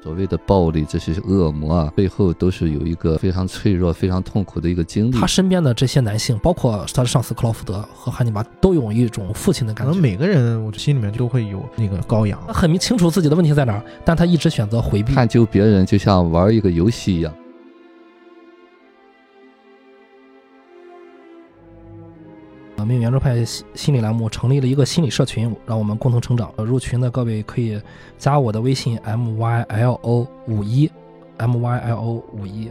所谓的暴力，这些恶魔啊，背后都是有一个非常脆弱、非常痛苦的一个经历。他身边的这些男性，包括他的上司克劳福德和汉尼拔，都有一种父亲的感觉。可能每个人，我心里面都会有那个羔羊。他很明清楚自己的问题在哪儿，但他一直选择回避。探究别人就像玩一个游戏一样。呃，命运圆桌派心理栏目成立了一个心理社群，让我们共同成长。入群的各位可以加我的微信 m y l o 五一 m y l o 五一。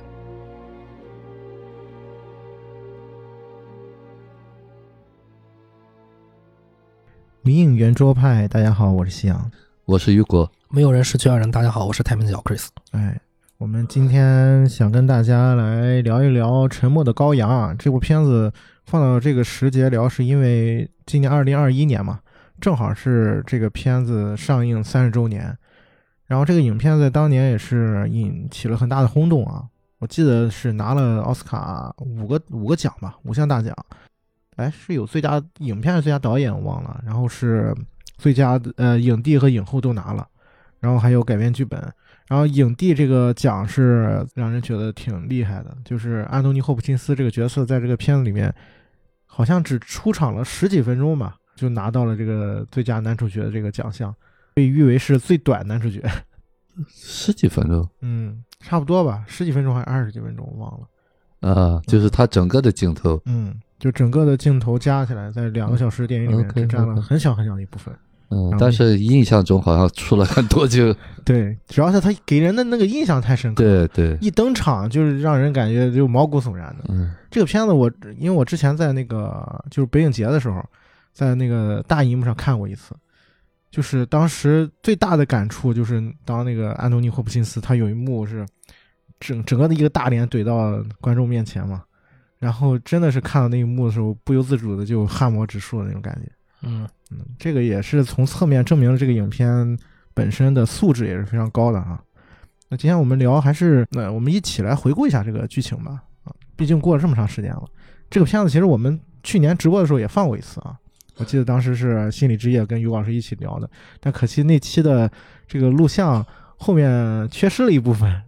迷影圆桌派，大家好，我是夕阳，我是雨果。没有人是最爱人，大家好，我是太平角 Chris。哎，我们今天想跟大家来聊一聊《沉默的羔羊》啊这部片子。放到这个时节聊，是因为今年二零二一年嘛，正好是这个片子上映三十周年。然后这个影片在当年也是引起了很大的轰动啊！我记得是拿了奥斯卡五个五个奖吧，五项大奖。哎，是有最佳影片还是、最佳导演我忘了，然后是最佳呃影帝和影后都拿了，然后还有改编剧本。然后影帝这个奖是让人觉得挺厉害的，就是安东尼·霍普金斯这个角色在这个片子里面。好像只出场了十几分钟吧，就拿到了这个最佳男主角的这个奖项，被誉为是最短男主角。十几分钟，嗯，差不多吧，十几分钟还是二十几分钟，我忘了。啊，就是他整个的镜头，嗯，就整个的镜头加起来，在两个小时电影里面只占了很小很小的一部分。嗯，但是印象中好像出了很多就 对，主要是他给人的那个印象太深刻，对对，一登场就是让人感觉就毛骨悚然的。嗯，这个片子我因为我之前在那个就是北影节的时候，在那个大荧幕上看过一次，就是当时最大的感触就是当那个安东尼霍普金斯他有一幕是整整个的一个大脸怼到观众面前嘛，然后真的是看到那一幕的时候，不由自主的就汗毛直竖的那种感觉。嗯。嗯，这个也是从侧面证明了这个影片本身的素质也是非常高的啊。那今天我们聊还是那我们一起来回顾一下这个剧情吧啊，毕竟过了这么长时间了。这个片子其实我们去年直播的时候也放过一次啊，我记得当时是心理之夜跟于老师一起聊的，但可惜那期的这个录像后面缺失了一部分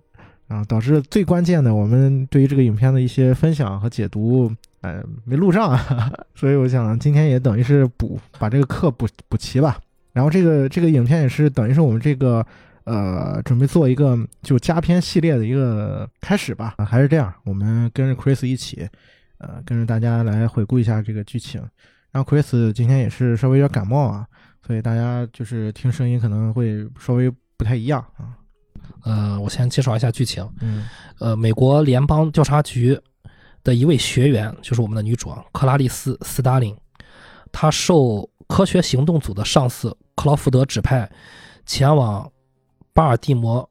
啊，导致最关键的我们对于这个影片的一些分享和解读。呃，没录上，所以我想今天也等于是补把这个课补补齐吧。然后这个这个影片也是等于是我们这个呃准备做一个就加片系列的一个开始吧。还是这样，我们跟着 Chris 一起，呃，跟着大家来回顾一下这个剧情。然后 Chris 今天也是稍微有点感冒啊，所以大家就是听声音可能会稍微不太一样啊。呃，我先介绍一下剧情。嗯，呃，美国联邦调查局。的一位学员就是我们的女主啊克拉丽丝·斯达林，她受科学行动组的上司克劳福德指派，前往巴尔的摩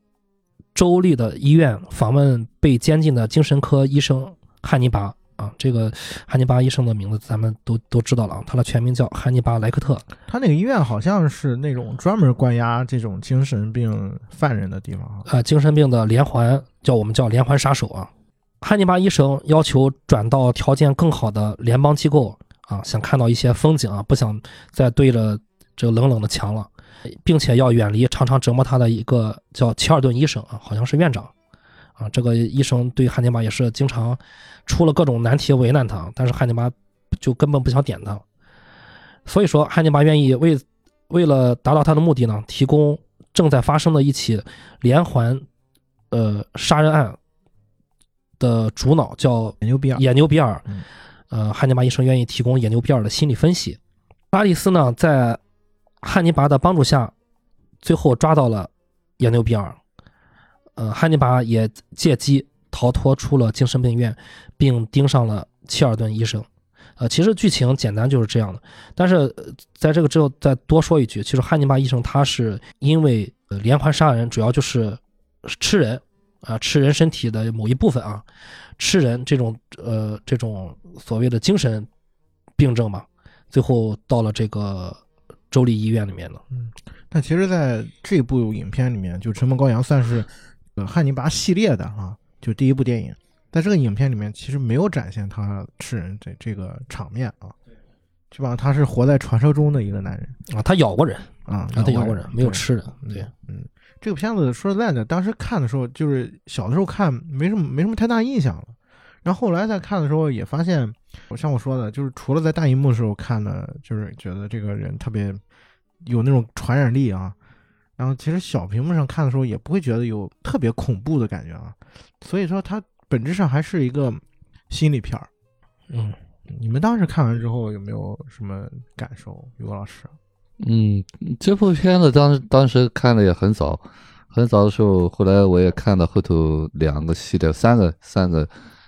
州立的医院访问被监禁的精神科医生汉尼拔。啊，这个汉尼拔医生的名字咱们都都知道了啊，他的全名叫汉尼拔·莱克特。他那个医院好像是那种专门关押这种精神病犯人的地方啊。啊，精神病的连环，叫我们叫连环杀手啊。汉尼拔医生要求转到条件更好的联邦机构啊，想看到一些风景啊，不想再对着这冷冷的墙了，并且要远离常常折磨他的一个叫齐尔顿医生啊，好像是院长啊。这个医生对汉尼拔也是经常出了各种难题为难他，但是汉尼拔就根本不想点他。所以说，汉尼拔愿意为为了达到他的目的呢，提供正在发生的一起连环呃杀人案。的主脑叫野牛比尔，野牛比尔，呃，汉尼拔医生愿意提供野牛比尔的心理分析。拉蒂斯呢，在汉尼拔的帮助下，最后抓到了野牛比尔。呃，汉尼拔也借机逃脱出了精神病院，并盯上了切尔顿医生。呃，其实剧情简单就是这样的。但是在这个之后再多说一句，其实汉尼拔医生他是因为连环杀人，主要就是吃人。啊，吃人身体的某一部分啊，吃人这种呃这种所谓的精神病症嘛，最后到了这个州立医院里面了。嗯，但其实在这部影片里面，就《沉默羔羊》算是呃汉尼拔系列的啊，就第一部电影，在这个影片里面其实没有展现他吃人这这个场面啊。基本上他是活在传说中的一个男人啊，他咬过人啊，啊，他咬过人人，没有吃人，嗯对，嗯，这个片子说实在的，当时看的时候，就是小的时候看没什么没什么太大印象了，然后后来再看的时候也发现，我像我说的，就是除了在大荧幕的时候看的，就是觉得这个人特别有那种传染力啊，然后其实小屏幕上看的时候也不会觉得有特别恐怖的感觉啊，所以说它本质上还是一个心理片儿。嗯，你们当时看完之后有没有什么感受，于果老师？嗯，这部片子当当时看的也很早，很早的时候，后来我也看了后头两个系列、三个三个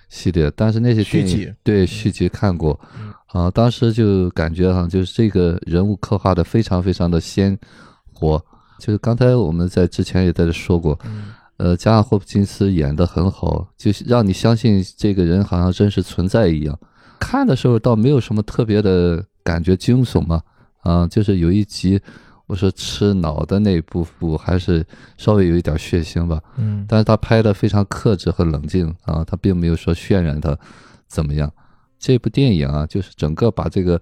系列，但是那些电续集对续集看过，嗯啊，当时就感觉哈，就是这个人物刻画的非常非常的鲜活，就是刚才我们在之前也在这说过，嗯呃，加上霍普金斯演的很好，就是让你相信这个人好像真实存在一样。看的时候倒没有什么特别的感觉惊悚嘛，啊，就是有一集我说吃脑的那部分还是稍微有一点血腥吧，嗯但是他拍的非常克制和冷静啊，他并没有说渲染他怎么样。这部电影啊，就是整个把这个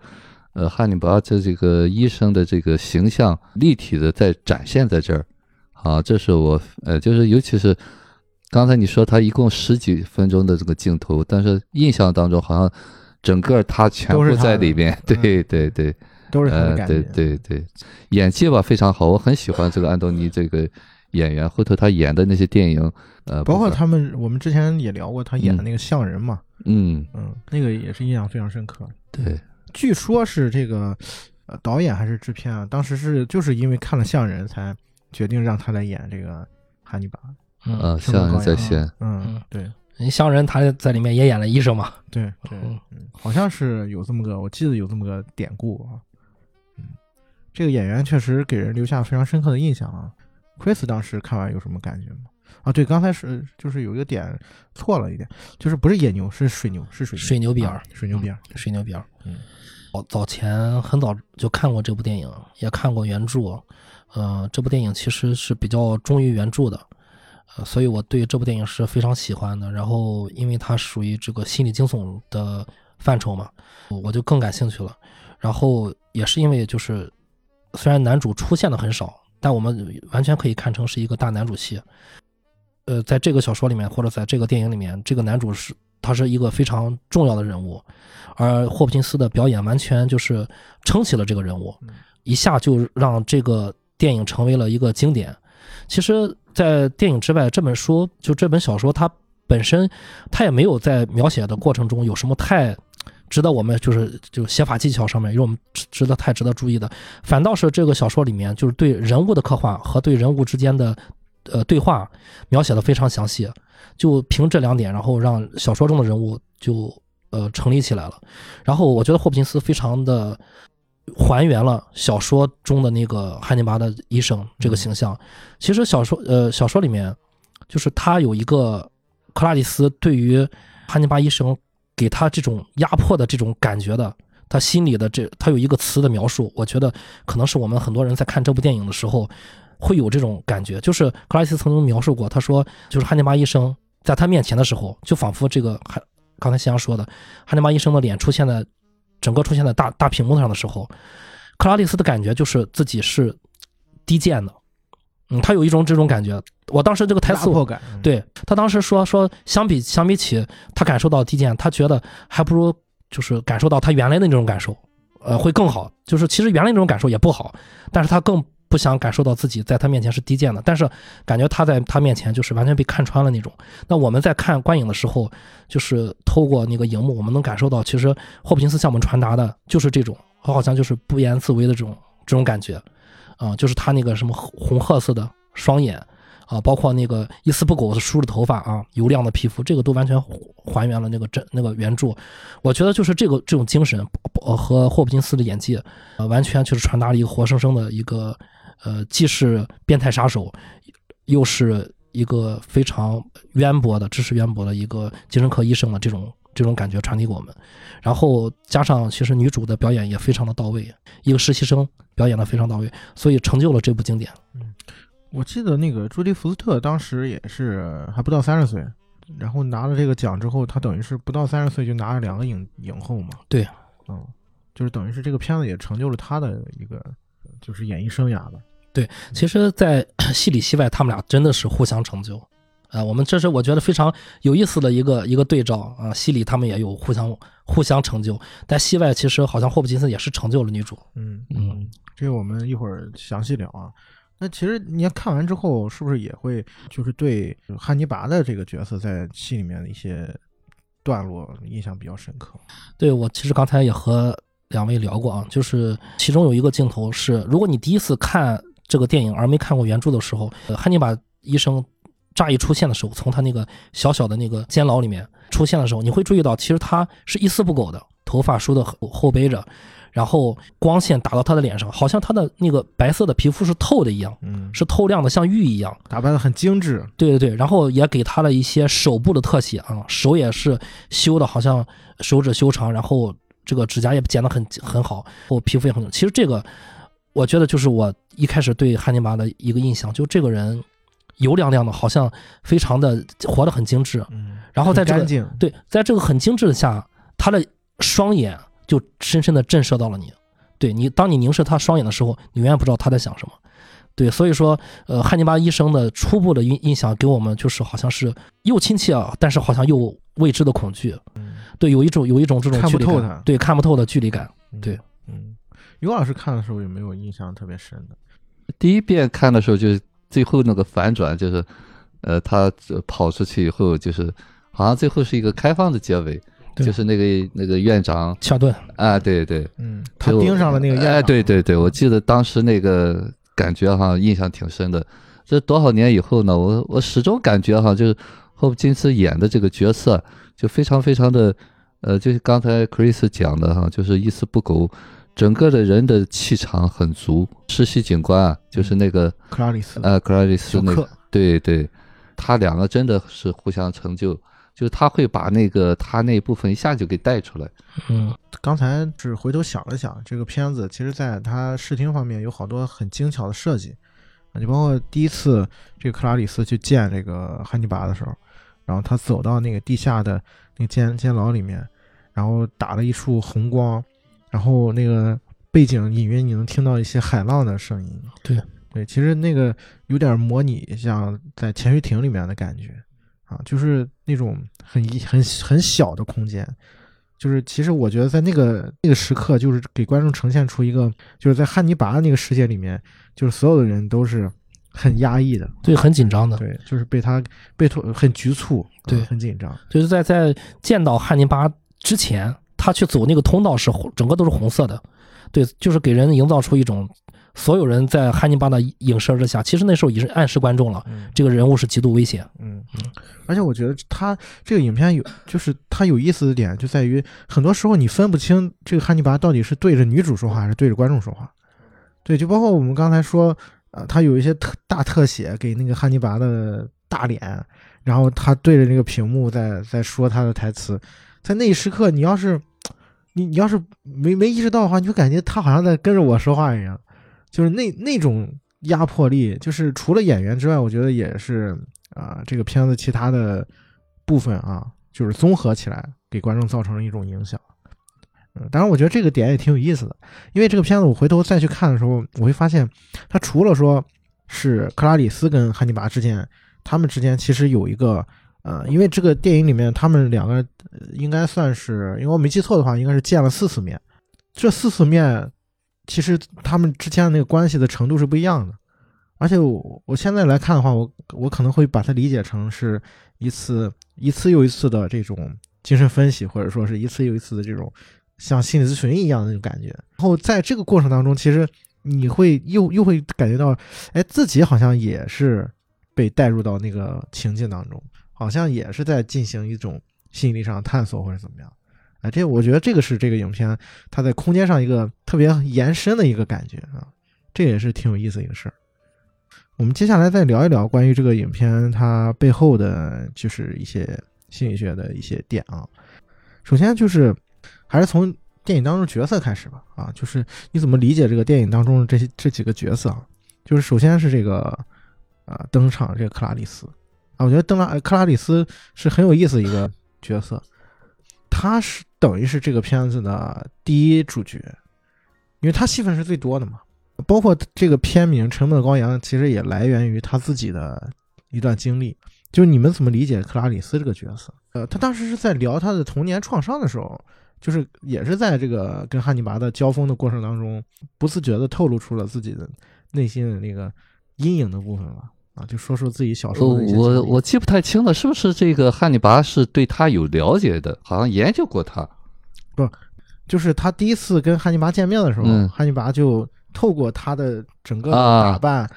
呃汉尼拔这这个医生的这个形象立体的在展现在这儿啊，这是我呃就是尤其是刚才你说他一共十几分钟的这个镜头，但是印象当中好像整个他全部在里面，嗯对对对。都是他的呃，对感觉。对对，演技吧非常好，我很喜欢这个安东尼这个演员。后头他演的那些电影，呃，包括他们，我们之前也聊过他演的那个像人嘛，嗯，嗯，那个也是印象非常深刻。对，据说是这个呃导演还是制片啊，当时是就是因为看了像人才决定让他来演这个汉尼拔。嗯，呃，是不是像人在线，嗯嗯，对你像人他在里面也演了医生嘛，对对，好像是有这么个，我记得有这么个典故啊。嗯，这个演员确实给人留下非常深刻的印象啊。Chris 当时看完有什么感觉吗？啊，对，刚才是就是有一个点错了一点，就是不是野牛，是水牛，是水牛，水牛比尔啊水牛比尔。水牛比尔。嗯，早早前很早就看过这部电影，也看过原著。呃，这部电影其实是比较忠于原著的，呃，所以我对这部电影是非常喜欢的。然后，因为它属于这个心理惊悚的范畴嘛，我就更感兴趣了。然后也是因为就是，虽然男主出现的很少，但我们完全可以看成是一个大男主戏。呃，在这个小说里面或者在这个电影里面，这个男主是他是一个非常重要的人物，而霍普金斯的表演完全就是撑起了这个人物嗯，一下就让这个电影成为了一个经典。其实，在电影之外，这本书就这本小说，它本身它也没有在描写的过程中有什么太值得我们就是就写法技巧上面因为我们值值得太值得注意的，反倒是这个小说里面就是对人物的刻画和对人物之间的呃对话描写的非常详细，就凭这两点，然后让小说中的人物就呃成立起来了。然后我觉得霍普金斯非常的还原了小说中的那个汉尼拔的医生这个形象。其实小说呃小说里面就是他有一个克拉丽斯对于汉尼拔医生给他这种压迫的这种感觉的。他心里的这，他有一个词的描述，我觉得可能是我们很多人在看这部电影的时候会有这种感觉。就是克拉丽丝曾经描述过，他说，就是汉尼拔医生在他面前的时候，就仿佛这个还刚才夕阳说的，汉尼拔医生的脸出现在整个出现在大大屏幕上的时候，克拉丽丝的感觉就是自己是低贱的，嗯，他有一种这种感觉。我当时这个台词对他当时说说，相比相比起他感受到低贱，他觉得还不如就是感受到他原来的那种感受，呃，会更好。就是其实原来那种感受也不好，但是他更不想感受到自己在他面前是低贱的，但是感觉他在他面前就是完全被看穿了那种。那我们在看观影的时候，就是透过那个荧幕，我们能感受到，其实霍普金斯向我们传达的就是这种，好像就是不言自威的这种这种感觉，啊、就是他那个什么红褐色的双眼。啊，包括那个一丝不苟的梳着头发啊，油亮的皮肤，这个都完全还原了那个真那个原著。我觉得就是这个这种精神，和霍普金斯的演技，呃，完全就是传达了一个活生生的一个，呃，既是变态杀手，又是一个非常渊博的知识渊博的一个精神科医生的这种这种感觉传递给我们。然后加上其实女主的表演也非常的到位，一个实习生表演的非常到位，所以成就了这部经典。我记得那个朱迪福斯特当时也是还不到三十岁，然后拿了这个奖之后，他等于是不到三十岁就拿了两个影影后嘛。对，嗯，就是等于是这个片子也成就了他的一个就是演艺生涯吧。其实，在戏里戏外，他们俩真的是互相成就。啊、我们这是我觉得非常有意思的一个一个对照啊。戏里他们也有互相互相成就，但戏外其实好像霍普金斯也是成就了女主。嗯嗯，这个我们一会儿详细聊啊。那其实你要看完之后，是不是也会就是对汉尼拔的这个角色在戏里面的一些段落印象比较深刻？对我其实刚才也和两位聊过啊，就是其中有一个镜头是，如果你第一次看这个电影而没看过原著的时候，呃汉尼拔医生乍一出现的时候，从他那个小小的那个监牢里面出现的时候，你会注意到，其实他是一丝不苟的，头发梳的后后背着，然后光线打到他的脸上，好像他的那个白色的皮肤是透的一样，嗯，是透亮的，像玉一样。打扮的很精致。对对对，然后也给他了一些手部的特写啊，手也是修的，好像手指修长，然后这个指甲也剪得很很好，后皮肤也很。其实这个，我觉得就是我一开始对汉尼拔的一个印象，就这个人油亮亮的，好像非常的活得很精致。嗯，然后在这个。对，在这个很精致的下，他的双眼就深深的震慑到了你。对你，当你凝视他双眼的时候，你永远不知道他在想什么。对，所以说，呃，汉尼拔医生的初步的印印象给我们就是好像是又亲切啊，但是好像又未知的恐惧。嗯对，有一种有一种这种看距离感不透他对，看不透的距离感。嗯对，嗯，尤老师看的时候有没有印象特别深的？第一遍看的时候，就是最后那个反转，就是，呃，他呃跑出去以后，就是好像最后是一个开放的结尾，就是那个那个院长乔顿，啊，对对，嗯，他就盯上了那个院长。哎，对对对，我记得当时那个感觉哈，印象挺深的。这多少年以后呢，我我始终感觉哈，就是霍普金斯演的这个角色，就非常非常的，呃，就是刚才 Chris 讲的哈，就是一丝不苟，整个的人的气场很足。实习警官啊，就是那个克拉里斯。呃克拉里斯那个，对对，他两个真的是互相成就，就是他会把那个他那部分一下就给带出来。嗯，刚才是回头想了想，这个片子其实在它视听方面有好多很精巧的设计，啊，就包括第一次这个克拉里斯去见这个汉尼拔的时候，然后他走到那个地下的那个监监牢里面，然后打了一束红光，然后那个背景隐约你能听到一些海浪的声音。对对，其实那个有点模拟像在潜水艇里面的感觉啊，就是那种很一很很小的空间。就是其实我觉得在那个那个时刻，就是给观众呈现出一个，就是在汉尼拔的那个世界里面，就是所有的人都是很压抑的，对，很紧张的。对，就是被他被拖很局促，啊对很紧张，就是在在见到汉尼拔之前，他去走那个通道是红，整个都是红色的，对，就是给人营造出一种所有人在汉尼拔的影射之下，其实那时候已经暗示观众了，嗯。这个人物是极度危险。嗯。嗯，而且我觉得他这个影片有，就是他有意思的点就在于，很多时候你分不清这个汉尼拔到底是对着女主说话还是对着观众说话，对，就包括我们刚才说，呃，他有一些特大特写给那个汉尼拔的大脸，然后他对着那个屏幕在在说他的台词，在那一时刻，你要是你你要是没没意识到的话，你就感觉他好像在跟着我说话一样，就是那那种压迫力，就是除了演员之外，我觉得也是啊、这个片子其他的部分啊，就是综合起来给观众造成了一种影响。嗯，当然，我觉得这个点也挺有意思的，因为这个片子我回头再去看的时候，我会发现，它除了说是克拉里斯跟汉尼拔之间，他们之间其实有一个，呃，因为这个电影里面他们两个应该算是，因为我没记错的话，应该是见了四次面，这四次面其实他们之间的那个关系的程度是不一样的。而且我我现在来看的话，我我可能会把它理解成是一次一次又一次的这种精神分析，或者说是一次又一次的这种像心理咨询一样的那种感觉。然后在这个过程当中，其实你会又又会感觉到，哎，自己好像也是被带入到那个情境当中，好像也是在进行一种心理上探索或者怎么样。哎，这我觉得这个是这个影片它在空间上一个特别延伸的一个感觉啊，这也是挺有意思的一个事儿。我们接下来再聊一聊关于这个影片它背后的就是一些心理学的一些点啊。首先就是还是从电影当中角色开始吧，啊，就是你怎么理解这个电影当中的这些这几个角色啊？就是首先是这个啊登场这个克拉丽丝我觉得登拉克拉里斯是很有意思一个角色。他是等于是这个片子的第一主角，因为他戏份是最多的嘛。包括这个片名《沉默的羔羊》，其实也来源于他自己的一段经历。就你们怎么理解克拉里斯这个角色？呃，他当时是在聊他的童年创伤的时候，就是也是在这个跟汉尼拔的交锋的过程当中，不自觉的透露出了自己的内心的那个阴影的部分吧。啊，就说说自己小时候的一些经历。我我记不太清了，是不是这个汉尼拔是对他有了解的？好像研究过他。不就是他第一次跟汉尼拔见面的时候，嗯汉尼拔就透过他的整个啊打扮，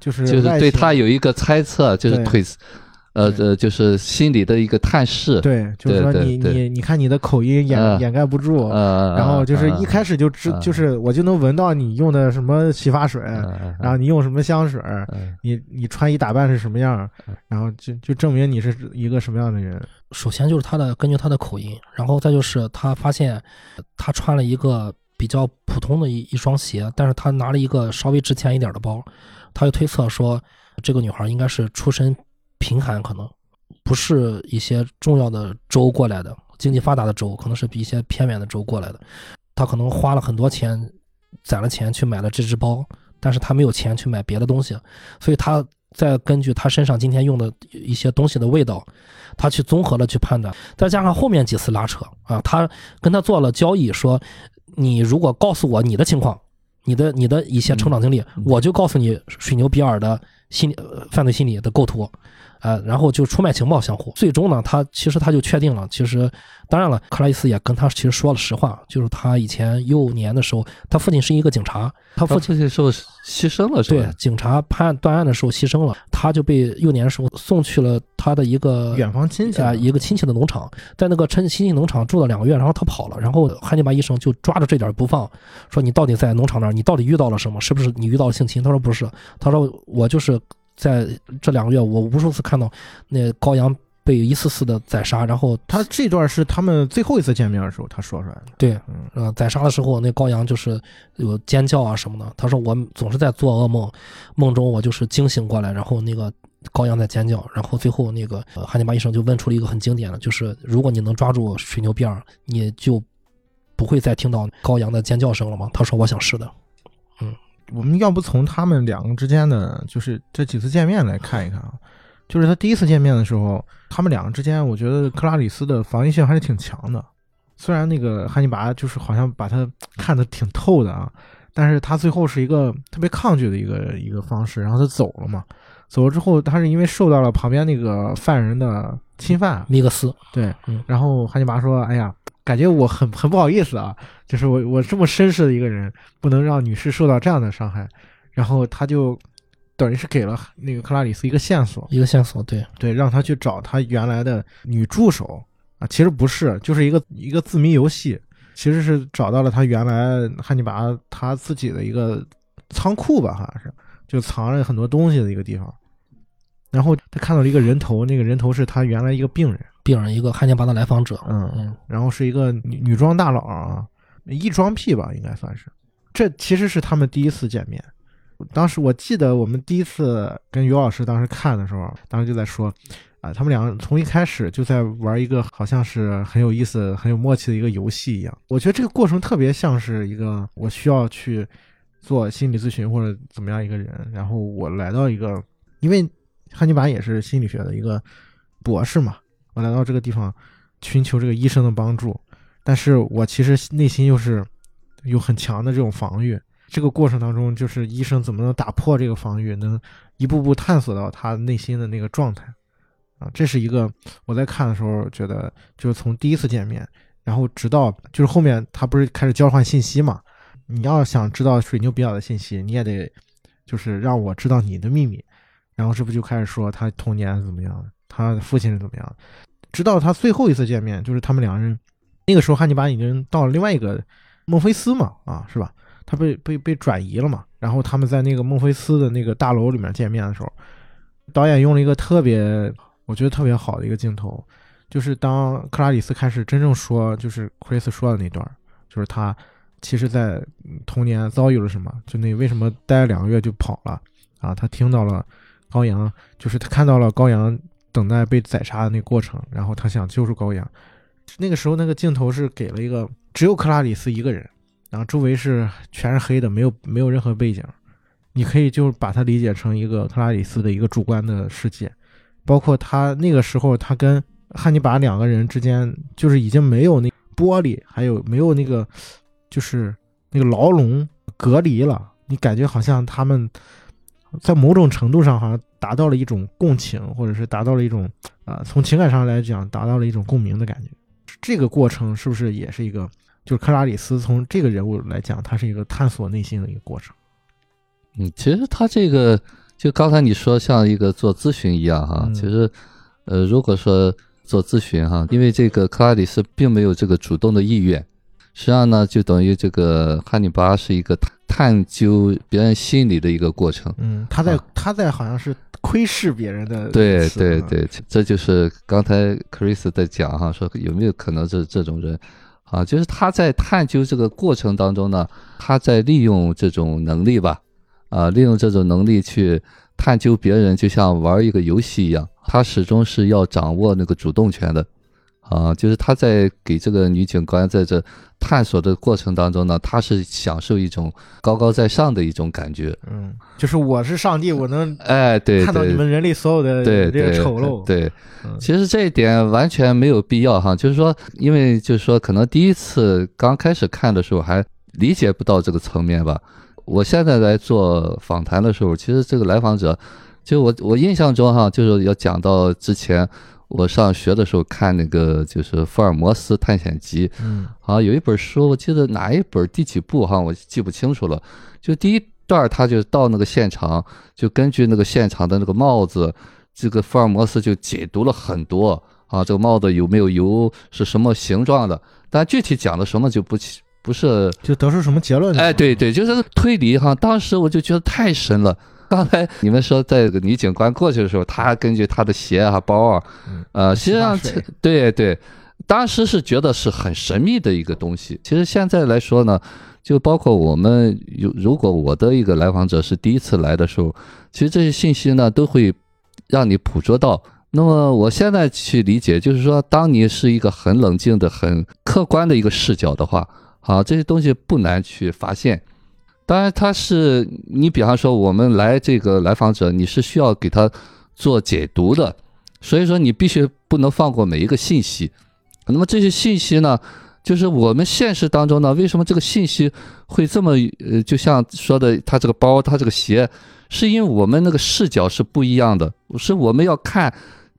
就是就是对他有一个猜测，就是对推，呃对。呃，就是心里的一个探视。对，就是说你你你看你的口音掩、啊掩盖不住，呃，然后就是一开始，就知、啊就是我就能闻到你用的什么洗发水，然然后你用什么香水，嗯。你你穿衣打扮是什么样嗯，然后就就证明你是一个什么样的人。首先就是他的根据他的口音，然后再就是他发现他穿了一个比较普通的一一双鞋，但是他拿了一个稍微值钱一点的包，他就推测说这个女孩应该是出身贫寒，可能不是一些重要的州过来的，经济发达的州，可能是比一些偏远的州过来的。他可能花了很多钱，攒了钱去买了这只包，但是他没有钱去买别的东西，所以他再根据他身上今天用的一些东西的味道，他去综合了去判断，再加上后面几次拉扯啊，他跟他做了交易，说你如果告诉我你的情况，你的你的一些成长经历，嗯我就告诉你水牛比尔的心理、呃、犯罪心理的构图，呃，然后就出卖情报相互。最终呢，他其实他就确定了，其实当然了，克拉伊斯也跟他其实说了实话，就是他以前幼年的时候，他父亲是一个警察，他父他亲父亲时候牺牲了，对警察判断案的时候牺牲了，他就被幼年的时候送去了他的一个远房亲戚啊、一个亲戚的农场，在那个亲亲戚农场住了两个月，然后他跑了，然后汉尼拔医生就抓着这点不放，说你到底在农场那儿，你到底遇到了什么？是不是你遇到了性侵？他说不是，他说我就是在这两个月，我无数次看到那羔羊被一次次的宰杀，然后他这段是他们最后一次见面的时候他说出来的。对，嗯，呃，宰杀的时候，那羔羊就是有尖叫啊什么的。他说我总是在做噩梦，梦中我就是惊醒过来，然后那个高阳在尖叫，然后最后那个、呃、汉尼拔医生就问出了一个很经典的，就是如果你能抓住水牛比尔，你就不会再听到羔羊的尖叫声了吗？他说我想是的。我们要不从他们两个之间的就是这几次见面来看一看啊？就是他第一次见面的时候，他们两个之间，我觉得克拉里斯的防御性还是挺强的。虽然那个汉尼拔就是好像把他看得挺透的啊，但是他最后是一个特别抗拒的一个一个方式，然后他走了嘛。走了之后，他是因为受到了旁边那个犯人的侵犯，尼克斯，对嗯，然后汉尼拔说：“哎呀，感觉我很很不好意思啊，就是我我这么绅士的一个人，不能让女士受到这样的伤害。”然后他就等于是给了那个克拉里斯一个线索，一个线索，对，对，让他去找他原来的女助手啊，其实不是，就是一个一个字谜游戏，其实是找到了他原来汉尼拔他自己的一个仓库吧，好像是就藏着很多东西的一个地方。然后他看到了一个人头，那个人头是他原来一个病人，病人一个汉尼拔的来访者，嗯嗯，然后是一个女女装大佬啊，异装癖吧，应该算是。这其实是他们第一次见面。当时我记得我们第一次跟于老师当时看的时候，当时就在说，啊，他们两个从一开始就在玩一个好像是很有意思、很有默契的一个游戏一样。我觉得这个过程特别像是一个我需要去做心理咨询或者怎么样一个人，然后我来到一个，因为汉尼拔也是心理学的一个博士嘛，我来到这个地方寻求这个医生的帮助，但是我其实内心又是有很强的这种防御。这个过程当中，就是医生怎么能打破这个防御，能一步步探索到他内心的那个状态啊？这是一个我在看的时候觉得，就是从第一次见面，然后直到就是后面他不是开始交换信息嘛？你要想知道水牛比尔的信息，你也得就是让我知道你的秘密。然后这不就开始说他童年怎么样了，他父亲是怎么样，直到他最后一次见面，就是他们两个人那个时候，汉尼拔已经到了另外一个孟菲斯嘛，啊，是吧？他被被被转移了嘛，然后他们在那个孟菲斯的那个大楼里面见面的时候，导演用了一个特别我觉得特别好的一个镜头，就是当克拉里斯开始真正说，就是 Chris 说的那段，就是他其实在童年遭遇了什么，就那为什么待了两个月就跑了啊？他听到了羔羊，就是他看到了羔羊等待被宰杀的那过程，然后他想救出羔羊，那个时候那个镜头是给了一个只有克拉里斯一个人，然后周围是全是黑的，没有没有任何背景。你可以就把它理解成一个克拉里斯的一个主观的世界，包括他那个时候他跟汉尼拔两个人之间就是已经没有那玻璃，还有没有那个就是那个牢笼隔离了。你感觉好像他们在某种程度上好像达到了一种共情，或者是达到了一种啊、从情感上来讲达到了一种共鸣的感觉。这个过程是不是也是一个就是克拉里斯从这个人物来讲，他是一个探索内心的一个过程？嗯，其实他这个就刚才你说像一个做咨询一样哈，嗯其实呃，如果说做咨询哈，因为这个克拉里斯并没有这个主动的意愿，实际上呢，就等于这个汉尼拔是一个探探究别人心理的一个过程。嗯，他在、啊他在好像是窥视别人的对对对，这就是刚才 Chris 在讲哈，说有没有可能是这种人啊？就是他在探究这个过程当中呢，他在利用这种能力吧，啊，利用这种能力去探究别人，就像玩一个游戏一样，他始终是要掌握那个主动权的。啊，就是他在给这个女警官在这探索的过程当中呢，他是享受一种高高在上的一种感觉。嗯，就是我是上帝，我能哎，对，看到你们人类所有的对这个对丑陋。对，嗯其实这一点完全没有必要哈，就是说，因为就是说，可能第一次刚开始看的时候还理解不到这个层面吧。我现在来做访谈的时候，其实这个来访者，就我我印象中哈，就是要讲到之前我上学的时候看那个就是《福尔摩斯探险集》，嗯好像有一本书，我记得哪一本第几部哈，我记不清楚了。就第一段，他就到那个现场，就根据那个现场的那个帽子，这个福尔摩斯就解读了很多啊，这个帽子有没有油，是什么形状的，但具体讲的什么就不清不是。就得出什么结论？哎，对对，就是推理哈。当时我就觉得太神了。刚才你们说，在这个女警官过去的时候，她根据她的鞋啊、包啊，嗯呃，实际上对对，当时是觉得是很神秘的一个东西。其实现在来说呢，就包括我们有如果我的一个来访者是第一次来的时候，其实这些信息呢都会让你捕捉到。那么我现在去理解，就是说，当你是一个很冷静的、很客观的一个视角的话，啊，这些东西不难去发现。当然，他是你，比方说我们来这个来访者，你是需要给他做解读的，所以说你必须不能放过每一个信息。那么这些信息呢，就是我们现实当中呢，为什么这个信息会这么呃，就像说的，他这个包，他这个鞋，是因为我们那个视角是不一样的，是我们要看，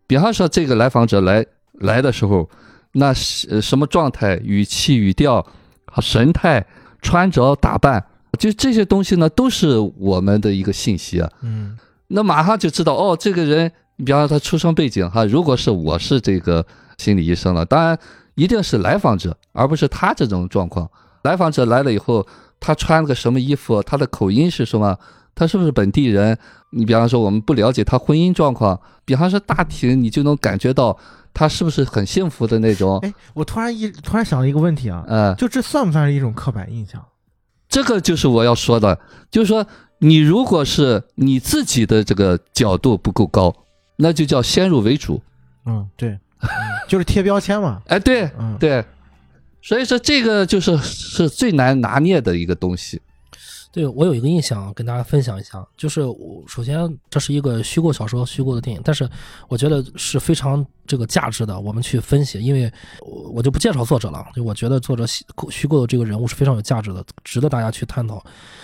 比方说这个来访者来来的时候，那是什么状态、语气、语调、神态、穿着打扮，就这些东西呢，都是我们的一个信息啊。嗯那马上就知道哦，这个人，你比方说他出生背景哈，如果是我是这个心理医生了，当然一定是来访者，而不是他这种状况。来访者来了以后，他穿了个什么衣服，他的口音是什么，他是不是本地人？你比方说我们不了解他婚姻状况，比方说大体你就能感觉到他是不是很幸福的那种。哎，我突然一突然想了一个问题啊，嗯，就这算不算是一种刻板印象？这个就是我要说的，就是说你如果是你自己的这个角度不够高，那就叫先入为主。嗯，对，嗯 就是贴标签嘛。哎，对嗯，对，所以说这个就是是最难拿捏的一个东西。对我有一个印象跟大家分享一下，就是我首先这是一个虚构小说、虚构的电影，但是我觉得是非常这个价值的，我们去分析，因为我我就不介绍作者了，就我觉得作者虚构虚构的这个人物是非常有价值的，值得大家去探讨。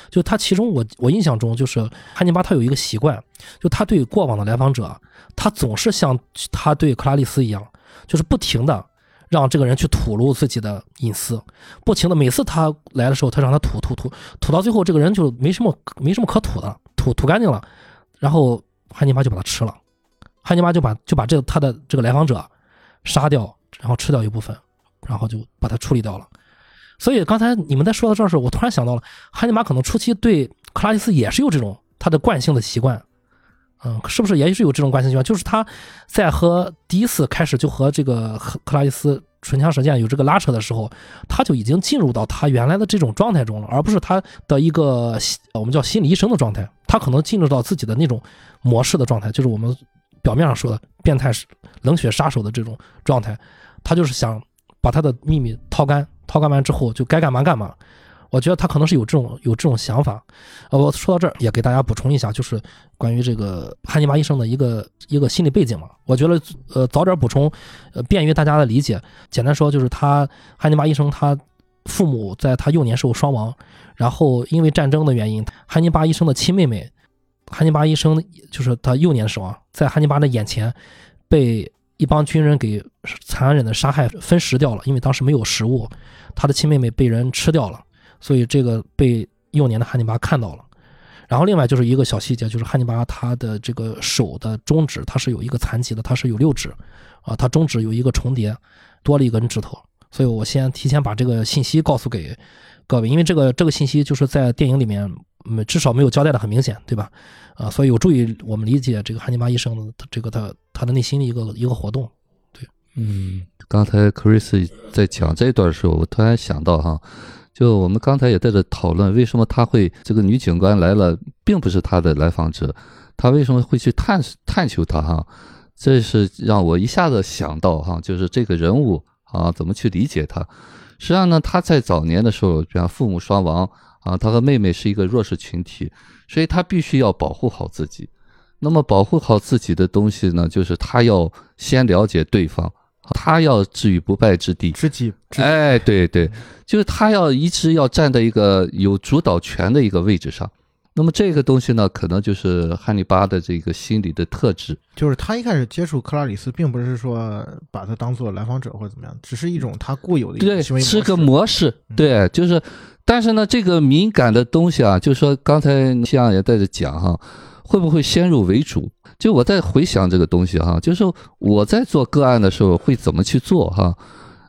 就他其中我我印象中就是汉尼拔他有一个习惯，就他对过往的来访者，他总是像他对克拉丽丝一样，就是不停的让这个人去吐露自己的隐私，不停的每次他来的时候，他让他吐吐吐吐到最后，这个人就没什么没什么可吐的，吐吐干净了，然后汉尼拔就把他吃了，汉尼拔就把就把这他的这个来访者杀掉，然后吃掉一部分，然后就把他处理掉了。所以刚才你们在说到这儿时候，我突然想到了，汉尼拔可能初期对克拉丽丝也是有这种他的惯性的习惯，嗯，是不是也是有这种惯性习惯？就是他在和第一次开始就和这个克克拉丽斯唇枪舌剑有这个拉扯的时候，他就已经进入到他原来的这种状态中了，而不是他的一个我们叫心理医生的状态。他可能进入到自己的那种模式的状态，就是我们表面上说的变态冷血杀手的这种状态。他就是想把他的秘密掏干，掏干完之后就该干嘛干嘛。我觉得他可能是有这种有这种想法。呃，我说到这儿也给大家补充一下，就是关于这个汉尼拔医生的一个一个心理背景嘛。我觉得呃早点补充，呃便于大家的理解。简单说就是他汉尼拔医生他父母在他幼年时候双亡，然后因为战争的原因，汉尼拔医生的亲妹妹，汉尼拔医生就是他幼年的时候啊，在汉尼拔的眼前被一帮军人给残忍的杀害分食掉了，因为当时没有食物，他的亲妹妹被人吃掉了。所以这个被幼年的汉尼拔看到了，然后另外就是一个小细节，就是汉尼拔他的这个手的中指，它是有一个残疾的，它是有六指，啊，他中指有一个重叠，多了一根指头。所以我先提前把这个信息告诉给各位，因为这个这个信息就是在电影里面，嗯，至少没有交代的很明显，对吧？啊，所以有助于我们理解这个汉尼拔医生的这个他他的内心的一个一个活动。对，嗯，刚才 Chris 在讲这段的时候，我突然想到哈。就我们刚才也在这讨论，为什么他会这个女警官来了，并不是他的来访者，他为什么会去探探求他哈？这是让我一下子想到哈，就是这个人物啊，怎么去理解他？实际上呢，他在早年的时候，比方父母双亡啊，他和妹妹是一个弱势群体，所以他必须要保护好自己。那么保护好自己的东西呢，就是他要先了解对方。他要置于不败之地，知己。哎，对对，就是他要一直要站在一个有主导权的一个位置上。那么这个东西呢，可能就是汉尼拔的这个心理的特质。就是他一开始接触克拉里斯，并不是说把他当做来访者或者怎么样，只是一种他固有的一个行为是个模式。对，就是，但是呢，这个敏感的东西啊，就是说刚才西阳也在这讲哈，会不会先入为主？就我在回想这个东西哈，就是我在做个案的时候会怎么去做哈？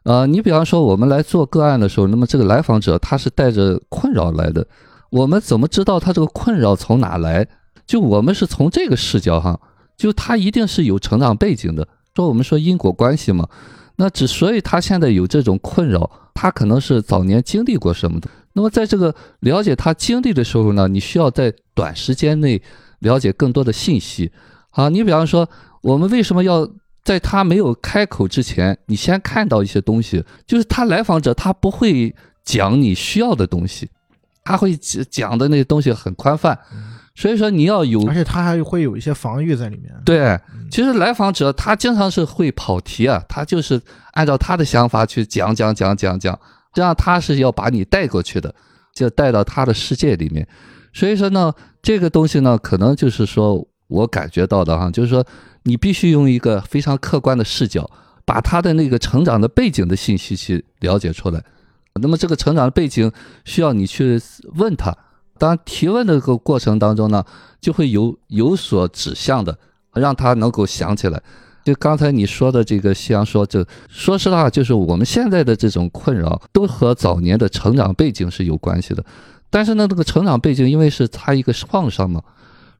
啊，你比方说我们来做个案的时候，那么这个来访者他是带着困扰来的，我们怎么知道他这个困扰从哪来？就我们是从这个视角哈，就他一定是有成长背景的。说我们说因果关系嘛，那之所以他现在有这种困扰，他可能是早年经历过什么的。那么在这个了解他经历的时候呢，你需要在短时间内了解更多的信息。啊，你比方说，我们为什么要在他没有开口之前，你先看到一些东西？就是他来访者他不会讲你需要的东西，他会讲的那些东西很宽泛，所以说你要有，而且他还会有一些防御在里面。对，其实来访者他经常是会跑题啊，他就是按照他的想法去讲讲讲讲讲，这样他是要把你带过去的，就带到他的世界里面。所以说呢，这个东西呢，可能就是说。我感觉到的哈，就是说，你必须用一个非常客观的视角，把他的那个成长的背景的信息去了解出来。那么这个成长的背景需要你去问他，当提问的这个过程当中呢，就会有有所指向的，让他能够想起来。就刚才你说的这个西洋说，这说实话，就是我们现在的这种困扰都和早年的成长背景是有关系的。但是呢，这个成长背景因为是他一个创伤嘛。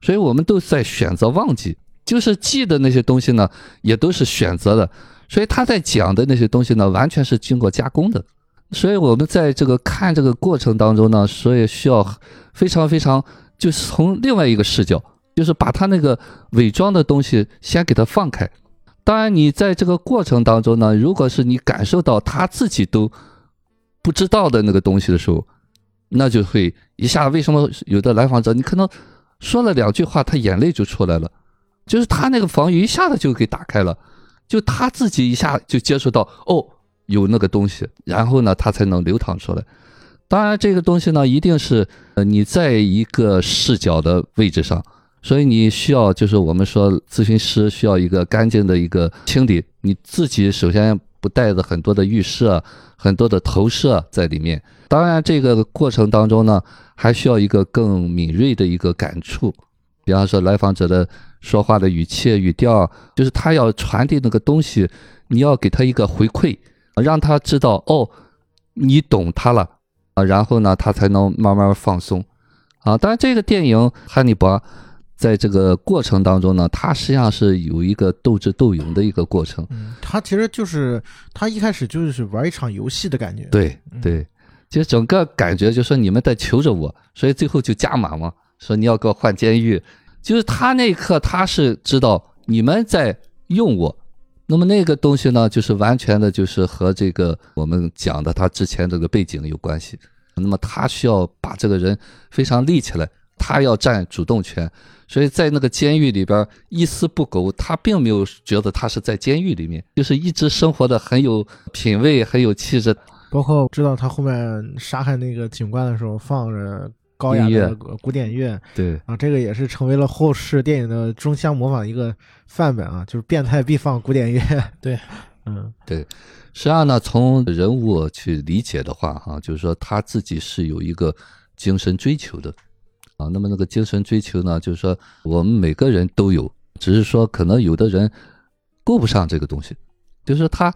所以我们都在选择忘记，就是记的那些东西呢，也都是选择的。所以他在讲的那些东西呢，完全是经过加工的。所以我们在这个看这个过程当中呢，所以需要非常非常，就是从另外一个视角，就是把他那个伪装的东西先给他放开。当然，你在这个过程当中呢，如果是你感受到他自己都不知道的那个东西的时候，那就会一下为什么有的来访者你可能。说了两句话，他眼泪就出来了，就是他那个防御一下子就给打开了，就他自己一下就接触到哦有那个东西，然后呢他才能流淌出来。当然这个东西呢一定是呃你在一个视角的位置上，所以你需要就是我们说咨询师需要一个干净的一个清理，你自己首先不带着很多的预设、很多的投射在里面。当然这个过程当中呢。还需要一个更敏锐的一个感触，比方说来访者的说话的语气、语调，就是他要传递那个东西，你要给他一个回馈，让他知道哦，你懂他了啊，然后呢，他才能慢慢放松啊。当然，这个电影《汉尼拔》在这个过程当中呢，他实际上是有一个斗智斗勇的一个过程。嗯，他其实就是他一开始就是玩一场游戏的感觉。对对。就整个感觉就说你们在求着我，所以最后就加码嘛，说你要给我换监狱。就是他那一刻他是知道你们在用我，那么那个东西呢，就是完全的，就是和这个我们讲的他之前这个背景有关系。那么他需要把这个人非常立起来，他要占主动权，所以在那个监狱里边一丝不苟，他并没有觉得他是在监狱里面，就是一直生活的很有品味，很有气质。包括知道他后面杀害那个警官的时候放着高雅的古典乐，对啊，这个也是成为了后世电影的争相模仿一个范本啊，就是变态必放古典乐。对，嗯，对。实际上呢，从人物去理解的话，哈，就是说他自己是有一个精神追求的，啊，那么那个精神追求呢，就是说我们每个人都有，只是说可能有的人顾不上这个东西，就是他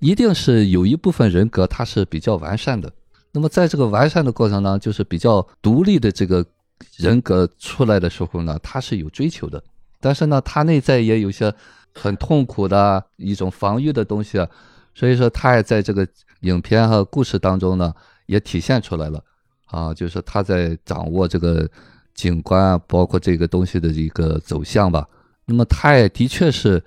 一定是有一部分人格他是比较完善的，那么在这个完善的过程呢，就是比较独立的这个人格出来的时候呢，他是有追求的，但是呢，他内在也有些很痛苦的一种防御的东西啊。所以说，他也在这个影片和故事当中呢，也体现出来了啊，就是他在掌握这个景观啊，包括这个东西的一个走向吧。那么，他也的确是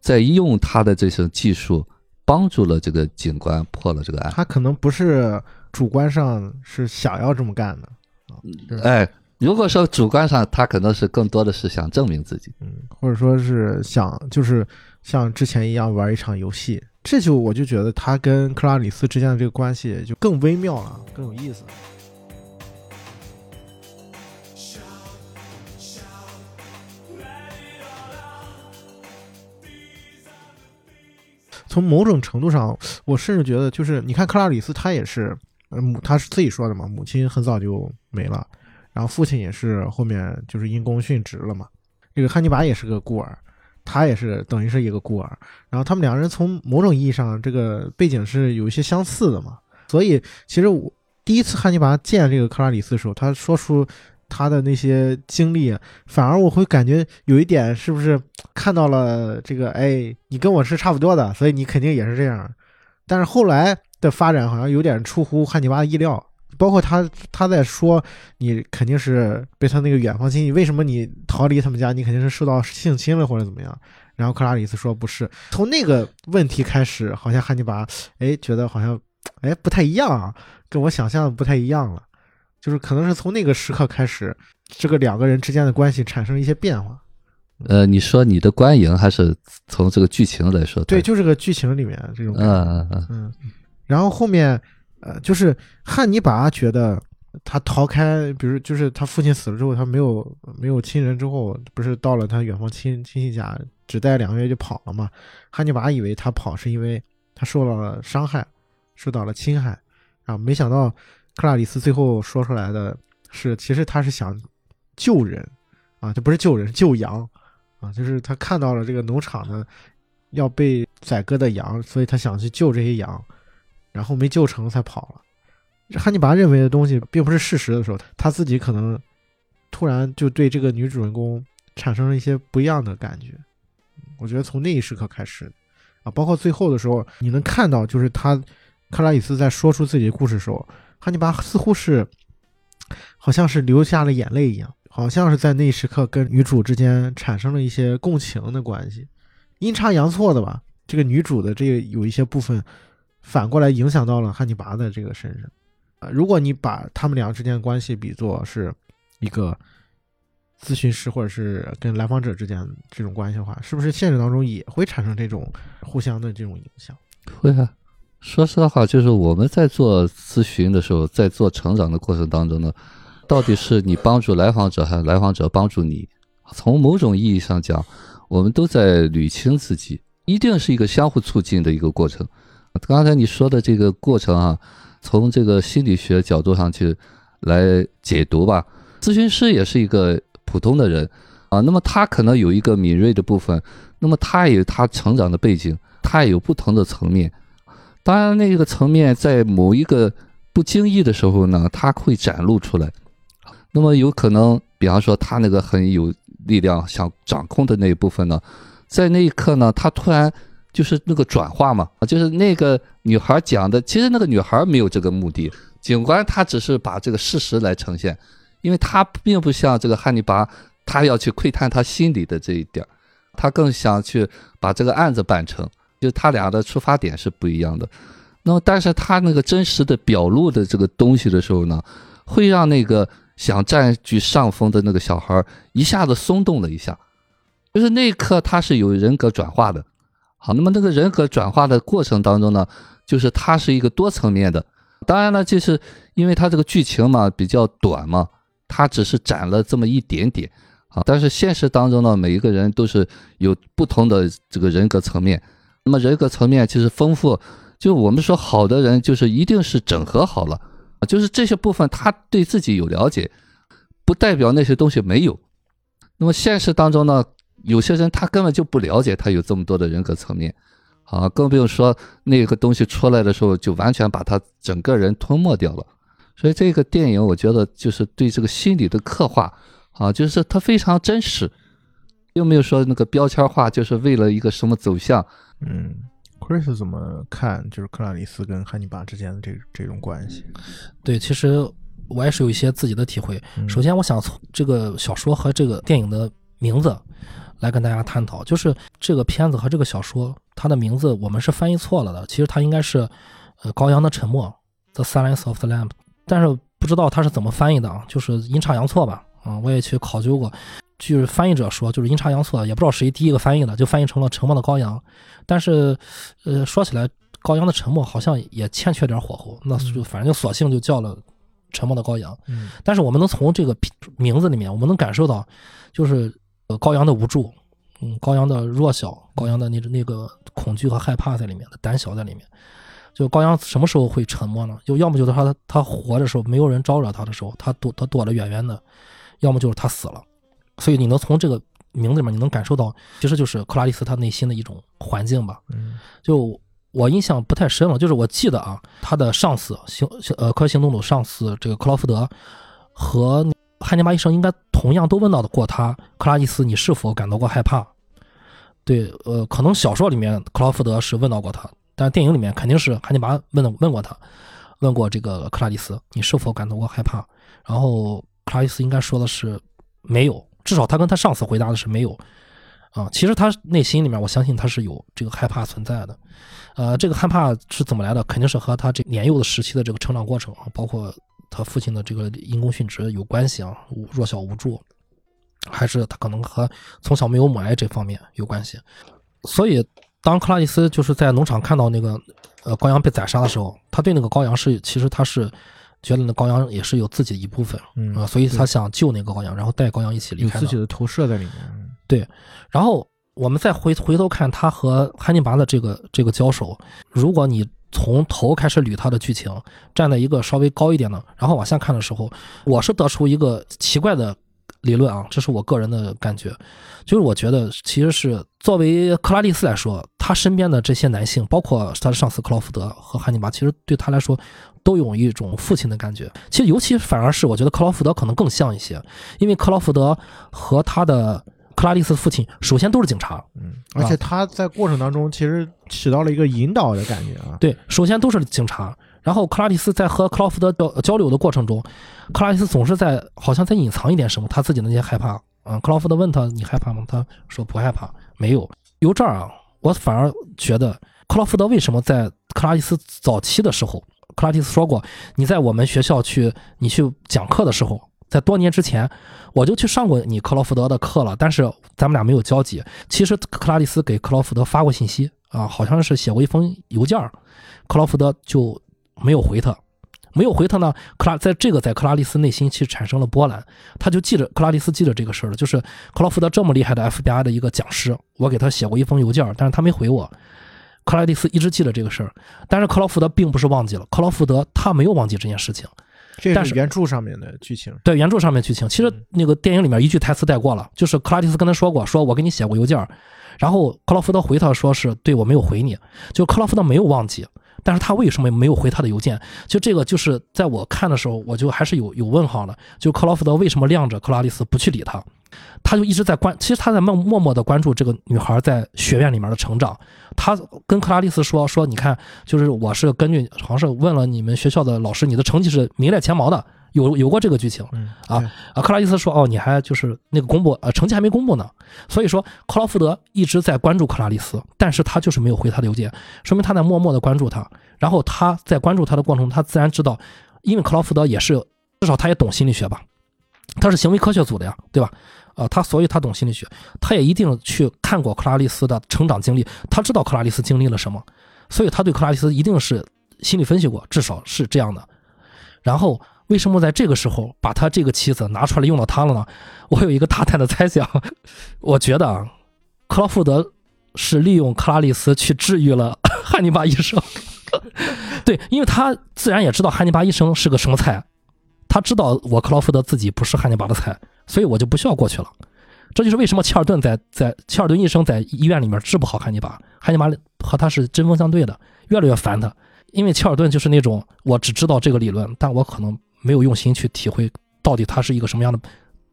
在用他的这些技术，帮助了这个警官破了这个案。他可能不是主观上是想要这么干的啊。哎，如果说主观上，他可能是更多的是想证明自己，嗯，或者说是想就是像之前一样玩一场游戏。这就我就觉得他跟克拉里斯之间的这个关系就更微妙了，更有意思。从某种程度上，我甚至觉得，就是你看克拉里斯，他也是，母他是自己说的嘛，母亲很早就没了，然后父亲也是后面就是因公殉职了嘛，这个汉尼拔也是个孤儿。他也是等于是一个孤儿，然后他们两个人从某种意义上这个背景是有一些相似的嘛，所以其实我第一次汉尼拔见这个克拉里斯的时候，他说出他的那些经历，反而我会感觉有一点是不是看到了这个，哎，你跟我是差不多的，所以你肯定也是这样，但是后来的发展好像有点出乎汉尼拔的意料。包括他，他在说你肯定是被他那个远房亲戚，为什么你逃离他们家？你肯定是受到性侵了或者怎么样？然后克拉里斯说不是，从那个问题开始，好像汉尼拔哎觉得好像哎不太一样啊，跟我想象的不太一样了，就是可能是从那个时刻开始，这个两个人之间的关系产生一些变化。呃，你说你的观影还是从这个剧情来说？对，就这个剧情里面这种。嗯嗯嗯嗯，然后后面。呃，就是汉尼拔觉得他逃开，比如就是他父亲死了之后，他没有没有亲人之后，不是到了他远方亲亲戚家，只待两个月就跑了嘛？汉尼拔以为他跑是因为他受到了伤害，受到了侵害，啊，没想到克拉里斯最后说出来的是，其实他是想救人，啊，这不是救人，救羊，啊，就是他看到了这个农场的要被宰割的羊，所以他想去救这些羊。然后没救成才跑了。汉尼拔认为的东西并不是事实的时候，他自己可能突然就对这个女主人公产生了一些不一样的感觉。我觉得从那一时刻开始，啊，包括最后的时候，你能看到，就是他克拉里斯在说出自己的故事的时候，汉尼拔似乎是好像是流下了眼泪一样，好像是在那一时刻跟女主之间产生了一些共情的关系，阴差阳错的吧？这个女主的这个有一些部分。反过来影响到了汉尼拔的这个身上，啊，如果你把他们俩之间的关系比作是一个咨询师或者是跟来访者之间这种关系的话，是不是现实当中也会产生这种互相的这种影响？会啊，说实话，就是我们在做咨询的时候，在做成长的过程当中呢，到底是你帮助来访者，还是来访者帮助你？从某种意义上讲，我们都在捋清自己，一定是一个相互促进的一个过程。刚才你说的这个过程啊，从这个心理学角度上去来解读吧。咨询师也是一个普通的人啊，那么他可能有一个敏锐的部分，那么他也有他成长的背景，他也有不同的层面。当然，那个层面在某一个不经意的时候呢，他会展露出来。那么有可能，比方说他那个很有力量想掌控的那一部分呢，在那一刻呢，他突然。就是那个转化嘛，就是那个女孩讲的，其实那个女孩没有这个目的，警官他只是把这个事实来呈现，因为他并不像这个汉尼拔，他要去窥探他心里的这一点，他更想去把这个案子办成，就他俩的出发点是不一样的。那么，但是他那个真实的表露的这个东西的时候呢，会让那个想占据上风的那个小孩一下子松动了一下，就是那一刻他是有人格转化的。好，那么那个人格转化的过程当中呢，就是它是一个多层面的。当然了，就是因为它这个剧情嘛比较短嘛，它只是展了这么一点点啊。但是现实当中呢，每一个人都是有不同的这个人格层面。那么人格层面其实丰富，就我们说好的人就是一定是整合好了，就是这些部分他对自己有了解，不代表那些东西没有。那么现实当中呢？有些人他根本就不了解他有这么多的人格层面，啊，更不用说那个东西出来的时候就完全把他整个人吞没掉了。所以这个电影我觉得就是对这个心理的刻画，啊，就是它非常真实，又没有说那个标签化，就是为了一个什么走向。嗯，Chris 怎么看就是克拉里斯跟汉尼拔之间的这这种关系？对，其实我也是有一些自己的体会。首先，我想从这个小说和这个电影的名字。来跟大家探讨，就是这个片子和这个小说，它的名字我们是翻译错了的。其实它应该是，呃，羔羊的沉默，The Silence of the Lamb。但是不知道它是怎么翻译的啊，就是阴差阳错吧。啊，我也去考究过，就是翻译者说就是阴差阳错，也不知道谁第一个翻译的，就翻译成了沉默的羔羊。但是，呃，说起来，羔羊的沉默好像也欠缺点火候，那就反正就索性就叫了沉默的羔羊。嗯。但是我们能从这个名字里面，我们能感受到，就是呃。羔羊的无助，嗯，羔羊的弱小，羔羊的那那个恐惧和害怕在里面的，胆小在里面。就羔羊什么时候会沉默呢？就要么就是他他活的时候，没有人招惹他的时候，他躲他躲得远远的；要么就是他死了。所以你能从这个名字里面，你能感受到，其实就是克拉丽丝她内心的一种环境吧。嗯，就我印象不太深了，就是我记得啊，他的上司行呃科学行动组上司这个克劳福德和。汉尼拔医生应该同样都问到的过他，克拉丽丝，你是否感到过害怕？对，呃，可能小说里面克劳福德是问到过他，但是电影里面肯定是汉尼拔问的问过他，问过这个克拉丽丝，你是否感到过害怕？然后克拉丽丝应该说的是没有，至少他跟他上司回答的是没有。啊，其实他内心里面，我相信他是有这个害怕存在的。呃，这个害怕是怎么来的？肯定是和他这年幼的时期的这个成长过程啊，包括。他父亲的这个因公殉职有关系啊，弱小无助，还是他可能和从小没有母爱这方面有关系。所以，当克拉丽丝就是在农场看到那个呃羔羊被宰杀的时候，他对那个羔羊是其实他是觉得那高阳也是有自己的一部分啊，所以他想救那个高阳，然后带高阳一起离开。有自己的投射在里面。对，然后我们再回回头看他和汉尼拔的这个这个交手，如果你。从头开始捋他的剧情，站在一个稍微高一点的，然后往下看的时候，我是得出一个奇怪的理论啊，这是我个人的感觉，就是我觉得其实是作为克拉丽丝来说，他身边的这些男性，包括他的上司克劳福德和汉尼拔，其实对他来说都有一种父亲的感觉。其实尤其反而是我觉得克劳福德可能更像一些，因为克劳福德和他的。克拉丽丝父亲首先都是警察，嗯，而且他在过程当中其实起到了一个引导的感觉啊。对，首先都是警察，然后克拉丽丝在和克劳福德交交流的过程中，克拉丽丝总是在好像在隐藏一点什么，他自己的那些害怕。嗯，克劳福德问他你害怕吗？他说不害怕，没有。由这儿啊，我反而觉得克劳福德为什么在克拉丽丝早期的时候，克拉蒂斯说过，你在我们学校去你去讲课的时候。在多年之前，我就去上过你克劳福德的课了，但是咱们俩没有交集。其实克拉蒂斯给克劳福德发过信息啊，好像是写过一封邮件克劳福德就没有回他，没有回他呢。克拉在这个在克拉丽斯内心其实产生了波澜，他就记着克拉丽斯记着这个事儿了，就是克劳福德这么厉害的 FBI 的一个讲师，我给他写过一封邮件，但是他没回我。克拉蒂斯一直记得这个事儿，但是克劳福德并不是忘记了，克劳福德他没有忘记这件事情。这是原著上面的剧情，对原著上面剧情，其实那个电影里面一句台词带过了，就是克拉蒂斯跟他说过，说我给你写过邮件，然后克劳福德回他说是对我没有回你，就克劳福德没有忘记，但是他为什么没有回他的邮件？就这个就是在我看的时候，我就还是有有问号了，就克劳福德为什么晾着克拉蒂斯不去理他？他就一直在关，其实他在默默默的关注这个女孩在学院里面的成长。他跟克拉丽丝说说，你看，就是我是根据好像是问了你们学校的老师，你的成绩是名列前茅的，有有过这个剧情嗯啊对啊。克拉丽丝说：“哦，你还就是那个公布，呃，成绩还没公布呢。”所以说，克劳福德一直在关注克拉丽丝，但是他就是没有回他的邮件，说明他在默默的关注他。然后他在关注他的过程中，他自然知道，因为克劳福德也是至少他也懂心理学吧，他是行为科学组的呀，对吧？啊，他所以他懂心理学，他也一定去看过克拉丽丝的成长经历，他知道克拉丽丝经历了什么，所以他对克拉丽丝一定是心理分析过，至少是这样的。然后为什么在这个时候把他这个妻子拿出来用到他了呢？我有一个大胆的猜想，我觉得啊，克劳福德是利用克拉丽丝去治愈了 汉尼拔医生。对，因为他自然也知道汉尼拔医生是个什么菜，他知道我克劳福德自己不是汉尼拔的菜，所以我就不需要过去了。这就是为什么切尔顿在在切尔顿医生在医院里面治不好汉尼拔，汉尼拔和他是针锋相对的，越来越烦他。因为切尔顿就是那种我只知道这个理论，但我可能没有用心去体会到底它是一个什么样的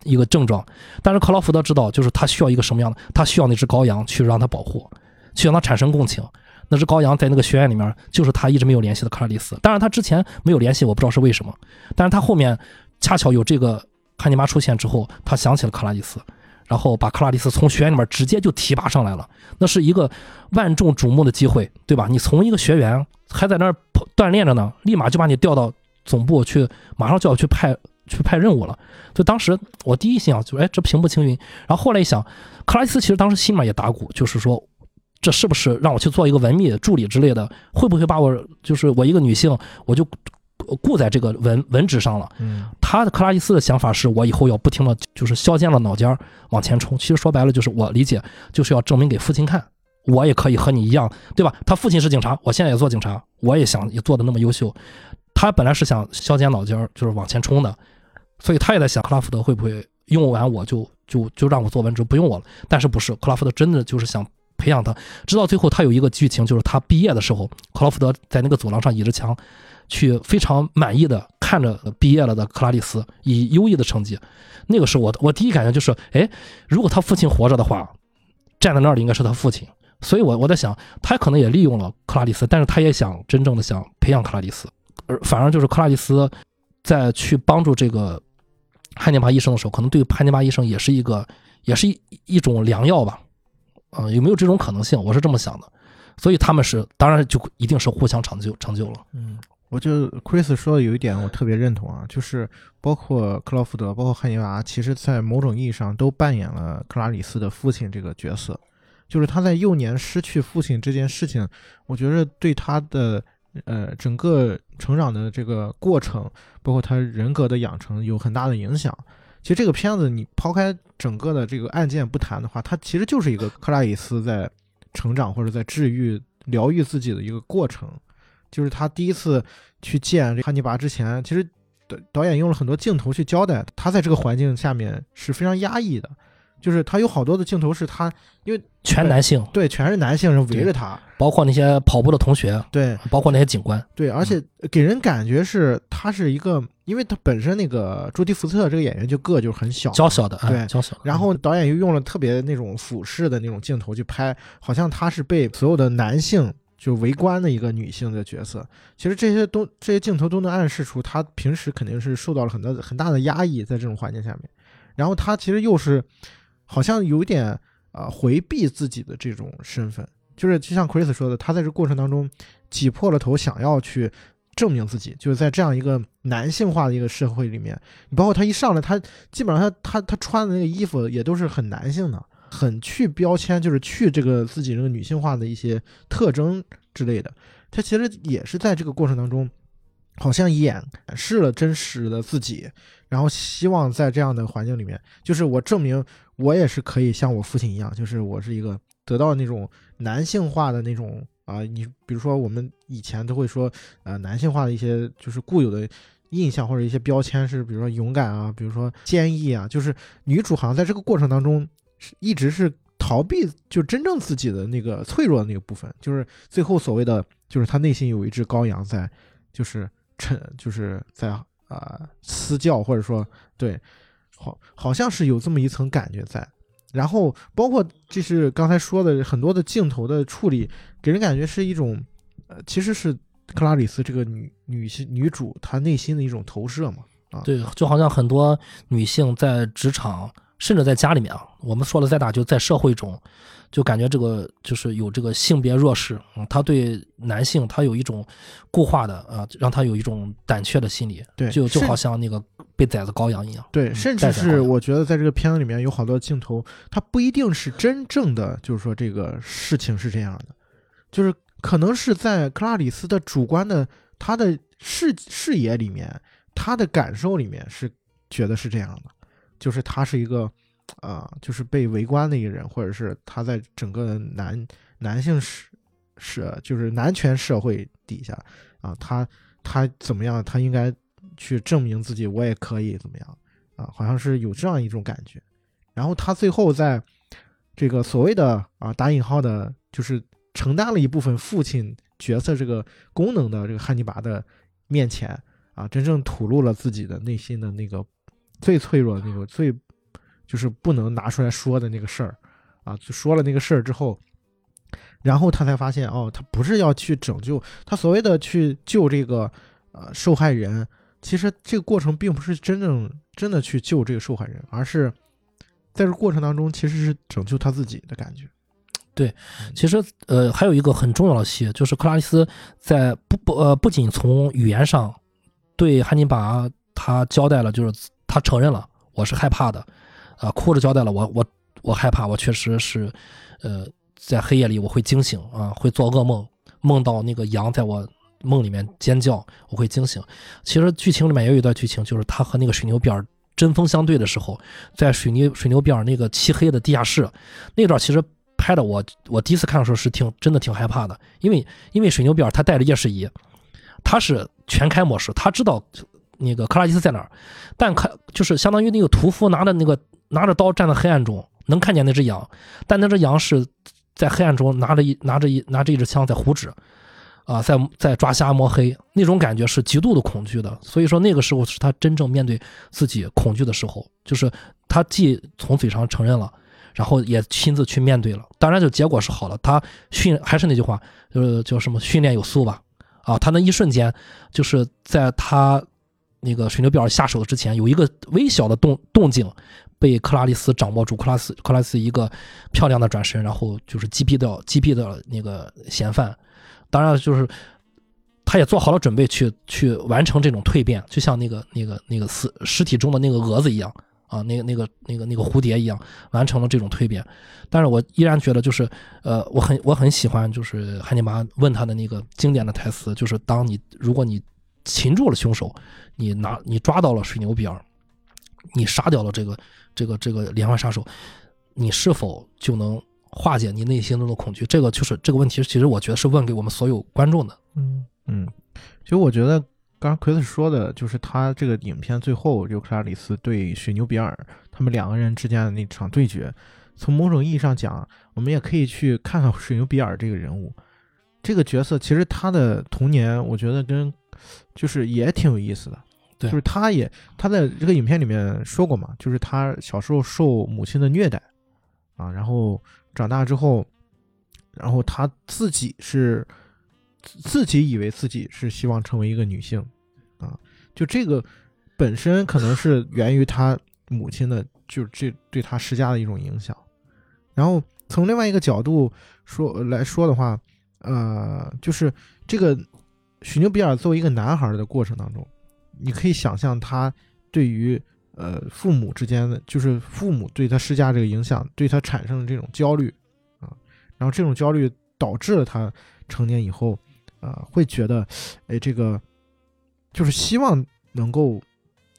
一个症状。但是克劳福德知道，就是他需要一个什么样的，他需要那只羔羊去让他保护，去让他产生共情。那只羔羊在那个学院里面，就是他一直没有联系的克拉丽丝。当然，他之前没有联系，我不知道是为什么。但是他后面恰巧有这个汉尼拔出现之后，他想起了克拉丽丝，然后把克拉丽丝从学院里面直接就提拔上来了。那是一个万众瞩目的机会，对吧？你从一个学员还在那儿锻炼着呢，立马就把你调到总部去，马上就要去派去派任务了。就当时我第一印象就，哎，这平步青云。然后后来一想，克拉丽丝其实当时心里面也打鼓，就是说。这是不是让我去做一个文秘助理之类的？会不会把我就是我一个女性，我就顾在这个文文职上了？嗯他的克拉伊斯的想法是我以后要不停的就是削尖了脑尖儿往前冲。其实说白了就是我理解就是要证明给父亲看，我也可以和你一样，对吧？他父亲是警察，我现在也做警察，我也想也做的那么优秀。他本来是想削尖脑尖儿就是往前冲的，所以他也在想克拉福德会不会用完我就就就让我做文职不用我了？但是不是克拉福德真的就是想。培养他，直到最后，他有一个剧情，就是他毕业的时候，克劳福德在那个走廊上倚着墙，去非常满意的看着毕业了的克拉丽丝，以优异的成绩。那个时候，我我第一感觉就是，哎，如果他父亲活着的话，站在那里应该是他父亲。所以我我在想，他可能也利用了克拉丽丝，但是他也想真正的想培养克拉丽丝，而反而就是克拉丽丝在去帮助这个汉尼拔医生的时候，可能对汉尼拔医生也是一个，也是一一种良药吧。啊、有没有这种可能性？我是这么想的，所以他们是当然就一定是互相成就成就了。嗯，我就 Chris 说的有一点我特别认同啊，就是包括克劳福德，包括汉尼拔，其实在某种意义上都扮演了克拉里斯的父亲这个角色。就是他在幼年失去父亲这件事情，我觉得对他的呃整个成长的这个过程，包括他人格的养成有很大的影响。其实这个片子你抛开整个的这个案件不谈的话，它其实就是一个克拉里斯在成长或者在治愈、疗愈自己的一个过程。就是他第一次去见这汉尼拔之前，其实导导演用了很多镜头去交代他在这个环境下面是非常压抑的，就是他有好多的镜头是他因为全男性，对全是男性人围着他，包括那些跑步的同学，对。包括那些警官，对，而且给人感觉是他是一个，因为他本身那个朱迪福特这个演员就个就是很小，娇小的，哎对。娇小的。然后导演又用了特别那种俯视的那种镜头去拍，好像他是被所有的男性就围观的一个女性的角色。其实这些都这些镜头都能暗示出她平时肯定是受到了很多很大的压抑，在这种环境下面。然后她其实又是好像有点啊、呃回避自己的这种身份，就是就像 Chris 说的，她在这过程当中挤破了头想要去。证明自己，就是在这样一个男性化的一个社会里面，你包括他一上来，他基本上他他他穿的那个衣服也都是很男性的，很去标签，就是去这个自己这个女性化的一些特征之类的。他其实也是在这个过程当中，好像演示了真实的自己，然后希望在这样的环境里面，就是我证明我也是可以像我父亲一样，就是我是一个得到那种男性化的那种啊、你比如说我们以前都会说，呃，男性化的一些就是固有的印象或者一些标签是，比如说勇敢啊，比如说坚毅啊，就是女主好像在这个过程当中是一直是逃避就真正自己的那个脆弱的那个部分，就是最后所谓的就是他内心有一只羔羊在，就是趁就是在啊、嘶叫或者说对，好好像是有这么一层感觉在。然后包括就是刚才说的很多的镜头的处理，给人感觉是一种，呃，其实是克拉里斯这个女女性女主她内心的一种投射嘛。啊。对，就好像很多女性在职场，甚至在家里面啊，我们说的再大，就在社会中，就感觉这个就是有这个性别弱势，嗯，他对男性他有一种固化的啊，让他有一种胆怯的心理，对就就好像那个被宰的羔羊一样。对，嗯甚至是我觉得在这个片子里面有好多镜头，它不一定是真正的，就是说这个事情是这样的，就是可能是在克拉里斯的主观的他的视视野里面，他的感受里面是觉得是这样的，就是他是一个啊、就是被围观的一个人，或者是他在整个男男性社社就是男权社会底下啊，他他怎么样，他应该去证明自己，我也可以怎么样。啊，好像是有这样一种感觉。然后他最后在这个所谓的啊打引号的，就是承担了一部分父亲角色这个功能的这个汉尼拔的面前啊，真正吐露了自己的内心的那个最脆弱的那个最就是不能拿出来说的那个事儿啊，就说了那个事儿之后。然后他才发现，哦，他不是要去拯救他所谓的去救这个呃受害人，其实这个过程并不是真正真的去救这个受害人，而是在这过程当中其实是拯救他自己的感觉。对其实，呃，还有一个很重要的戏，就是克拉丽丝在不不呃不仅从语言上对汉尼拔他交代了，就是他承认了我是害怕的，啊、哭着交代了我我我害怕，我确实是，呃，在黑夜里我会惊醒啊，会做噩梦，梦到那个羊在我梦里面尖叫，我会惊醒。其实剧情里面也有一段剧情，就是他和那个水牛辫儿针锋相对的时候，在水泥水牛辫儿那个漆黑的地下室那段，其实拍的我我第一次看的时候是挺真的挺害怕的，因为因为水牛辫儿他带着夜视仪，他是全开模式，他知道那个克拉基斯在哪儿，但看就是相当于那个屠夫拿着那个拿着刀站在黑暗中，能看见那只羊，但那只羊是在黑暗中拿着一拿着一拿着一支枪在胡指，啊，在在抓瞎摸黑，那种感觉是极度的恐惧的。所以说那个时候是他真正面对自己恐惧的时候，就是他既从嘴上承认了，然后也亲自去面对了。当然，就结果是好了。他训还是那句话，就是叫什么训练有素吧。啊，他那一瞬间就是在他那个水牛表下手之前，有一个微小的动动静被克拉丽丝掌握住。克拉斯克拉斯一个漂亮的转身，然后就是击毙掉击毙掉那个嫌犯。当然，就是他也做好了准备去去完成这种蜕变，就像那个那个那个死尸体中的那个蛾子一样啊，那个那个那个那个蝴蝶一样，完成了这种蜕变。但是我依然觉得，就是呃，我很我很喜欢，就是汉尼拔问他的那个经典的台词，就是当你如果你擒住了凶手，你拿你抓到了水牛比尔，你杀掉了这个这个这个连环杀手，你是否就能化解你内心中的恐惧？这个就是这个问题，其实我觉得是问给我们所有观众的。嗯嗯，其实我觉得刚刚奎斯说的就是他这个影片最后，尤克拉里斯对水牛比尔他们两个人之间的那场对决，从某种意义上讲，我们也可以去看看水牛比尔这个人物，这个角色其实他的童年，我觉得跟就是也挺有意思的。对就是他也他在这个影片里面说过嘛，就是他小时候受母亲的虐待啊，然后长大之后，然后他自己是自自己以为自己是希望成为一个女性啊，就这个本身可能是源于他母亲的，就是这对他施加的一种影响。然后从另外一个角度说来说的话，呃，就是这个许牛比尔作为一个男孩的过程当中，你可以想象他对于呃父母之间的，就是父母对他施加这个影响，对他产生的这种焦虑啊，然后这种焦虑导致了他成年以后，啊、会觉得，哎，这个就是希望能够，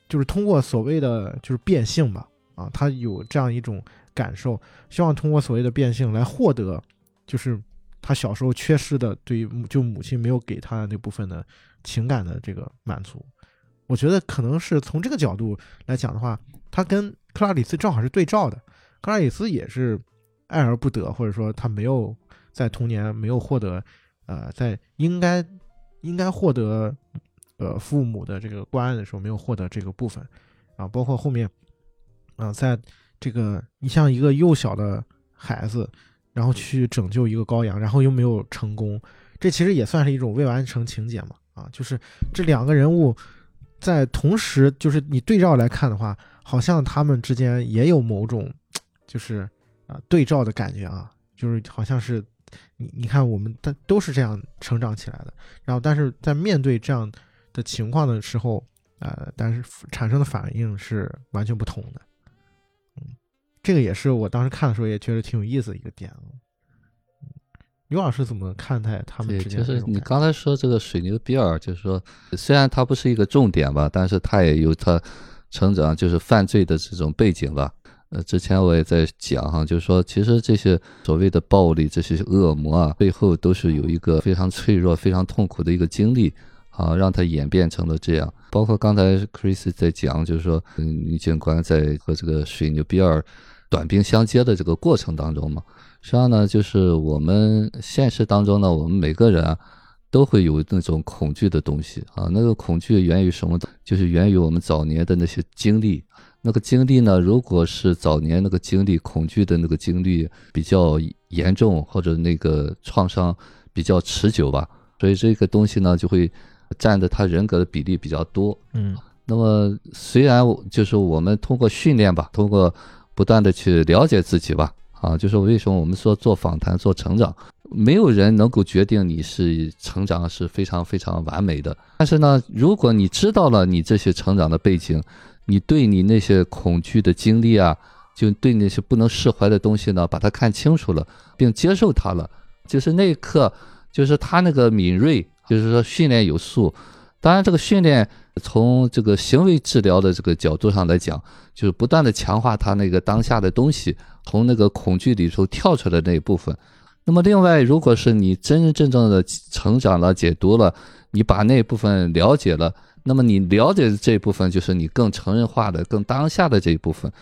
就是通过所谓的就是变性吧，啊，他有这样一种感受，希望通过所谓的变性来获得，就是他小时候缺失的对于母就母亲没有给他的那部分的情感的这个满足。我觉得可能是从这个角度来讲的话，他跟克拉里斯正好是对照的。克拉里斯也是爱而不得，或者说他没有在童年没有获得，呃，在应该应该获得呃父母的这个关爱的时候没有获得这个部分啊，包括后面啊、在这个你像一个幼小的孩子，然后去拯救一个羔羊，然后又没有成功，这其实也算是一种未完成情节嘛啊，就是这两个人物在同时，就是你对照来看的话，好像他们之间也有某种，就是啊、对照的感觉啊，就是好像是你你看我们都都是这样成长起来的，然后但是在面对这样的情况的时候，呃，但是产生的反应是完全不同的。嗯，这个也是我当时看的时候也觉得挺有意思的一个点。嗯刘老师怎么看待他们对，之间就是你刚才说这个水牛比尔，就是说虽然它不是一个重点吧，但是它也有它成长就是犯罪的这种背景吧。呃，之前我也在讲哈，就是说其实这些所谓的暴力、这些恶魔啊，背后都是有一个非常脆弱、非常痛苦的一个经历啊，让它演变成了这样。包括刚才 Chris 在讲，就是说嗯女警官在和这个水牛比尔短兵相接的这个过程当中嘛。实际上呢，就是我们现实当中呢，我们每个人啊，都会有那种恐惧的东西啊。那个恐惧源于什么？就是源于我们早年的那些经历。那个经历呢，如果是早年那个经历恐惧的那个经历比较严重，或者那个创伤比较持久吧，所以这个东西呢，就会占的他人格的比例比较多。嗯那么虽然就是我们通过训练吧，通过不断的去了解自己吧，啊，就是为什么我们说做访谈、做成长，没有人能够决定你是成长是非常非常完美的。但是呢，如果你知道了你这些成长的背景，你对你那些恐惧的经历啊，就对那些不能释怀的东西呢，把它看清楚了，并接受它了，就是那一刻，就是他那个敏锐，就是说训练有素。当然，这个训练从这个行为治疗的这个角度上来讲，就是不断的强化他那个当下的东西，从那个恐惧里头跳出来那一部分。那么，另外，如果是你真真正正的成长了、解读了，你把那部分了解了，那么你了解的这一部分就是你更成人化的、更当下的这一部分。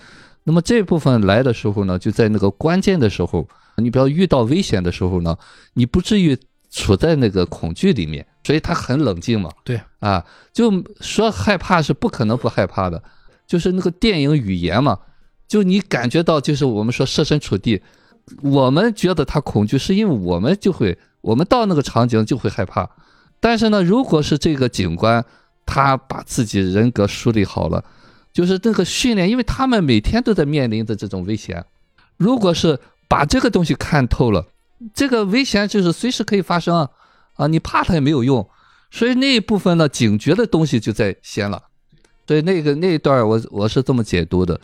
那么这部分来的时候呢，就在那个关键的时候，你比如遇到危险的时候呢，你不至于处在那个恐惧里面，所以他很冷静嘛。对啊，就说害怕是不可能不害怕的，就是那个电影语言嘛，就你感觉到，就是我们说设身处地，我们觉得他恐惧，是因为我们就会，我们到那个场景就会害怕。但是呢，如果是这个警官，他把自己人格梳理好了，就是那个训练，因为他们每天都在面临着这种危险。如果是把这个东西看透了，这个危险就是随时可以发生啊，啊，你怕它也没有用。所以那一部分呢，警觉的东西就在先了。所以那个那一段儿我我是这么解读的。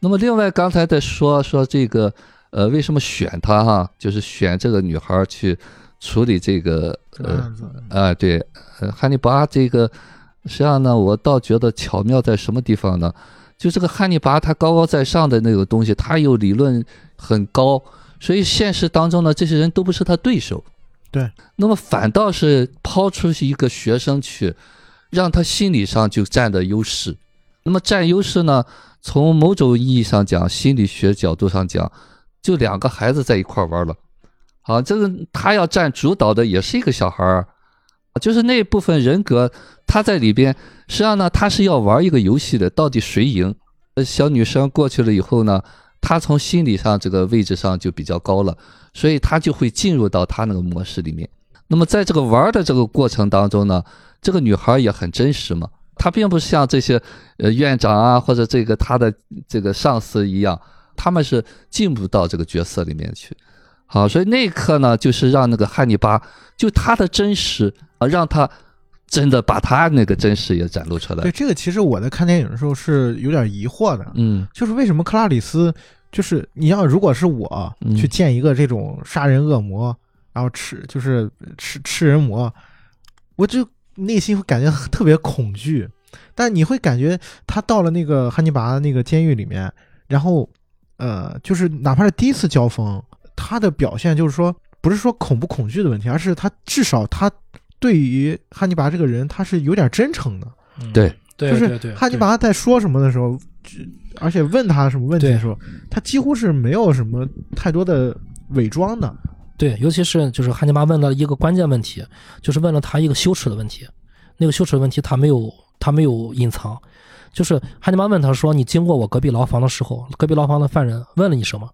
那么另外刚才在说说这个呃为什么选她哈，就是选这个女孩儿去处理这个呃啊，对，呃，汉尼拔这个，实际上呢，我倒觉得巧妙在什么地方呢？就这个汉尼拔他高高在上的那个东西，他又理论很高，所以现实当中呢，这些人都不是他对手。对，那么反倒是抛出一个学生去，让他心理上就占的优势。那么占优势呢？从某种意义上讲，心理学角度上讲，就两个孩子在一块儿玩了。好，这个他要占主导的也是一个小孩儿，就是那部分人格，他在里边，实际上呢，他是要玩一个游戏的，到底谁赢？呃，小女生过去了以后呢，她从心理上这个位置上就比较高了，所以他就会进入到他那个模式里面。那么在这个玩的这个过程当中呢，这个女孩也很真实嘛，她并不像这些呃院长啊或者这个她的这个上司一样，他们是进不到这个角色里面去。好，所以那一刻呢，就是让那个汉尼拔就他的真实啊，让他真的把他那个真实也展露出来对来。这个其实我在看电影的时候是有点疑惑的，嗯就是为什么克拉里斯，就是你要如果是我嗯去见一个这种杀人恶魔，然后吃就是吃吃人魔，我就内心会感觉特别恐惧。但你会感觉他到了那个汉尼拔那个监狱里面，然后呃，就是哪怕是第一次交锋，他的表现就是说，不是说恐不恐惧的问题，而是他至少他对于汉尼拔这个人，他是有点真诚的。嗯对就是对对对，汉尼拔在说什么的时候，而且问他什么问题的时候，他几乎是没有什么太多的伪装的。对，尤其是就是汉尼拔问了一个关键问题，就是问了他一个羞耻的问题，那个羞耻的问题他没有他没有隐藏，就是汉尼拔问他说：“你经过我隔壁牢房的时候，隔壁牢房的犯人问了你什么？”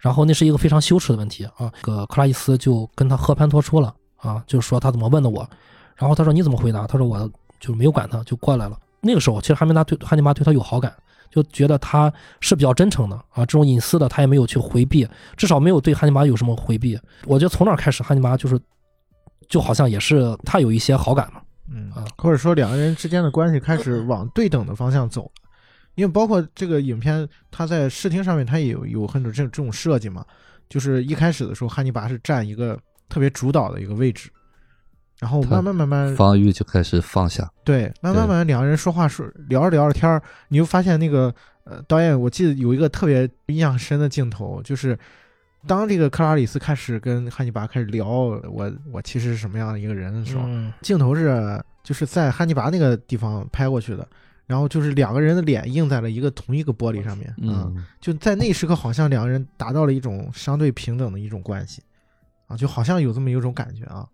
然后那是一个非常羞耻的问题啊，这个克拉伊斯就跟他和盘托出了啊，就是说他怎么问的我，然后他说你怎么回答？他说我就没有管他，就过来了那个时候，其实汉尼拔对汉尼拔对他有好感，就觉得他是比较真诚的啊，这种隐私的他也没有去回避，至少没有对汉尼拔有什么回避。我觉得从那儿开始，汉尼拔就是就好像也是他有一些好感嘛。嗯啊，或者说两个人之间的关系开始往对等的方向走，因为包括这个影片，它在视听上面它也有有很多这这种设计嘛，就是一开始的时候，汉尼拔是占一个特别主导的一个位置，然后慢慢慢慢防御就开始放下，对，慢慢慢慢两个人说话说聊着聊着天儿，你就发现那个呃导演，我记得有一个特别印象深的镜头，就是当这个克拉里斯开始跟汉尼拔开始聊我我其实是什么样的一个人的时候，嗯。镜头是就是在汉尼拔那个地方拍过去的，然后就是两个人的脸映在了一个同一个玻璃上面，啊嗯，就在那时刻，好像两个人达到了一种相对平等的一种关系，啊，就好像有这么一种感觉啊。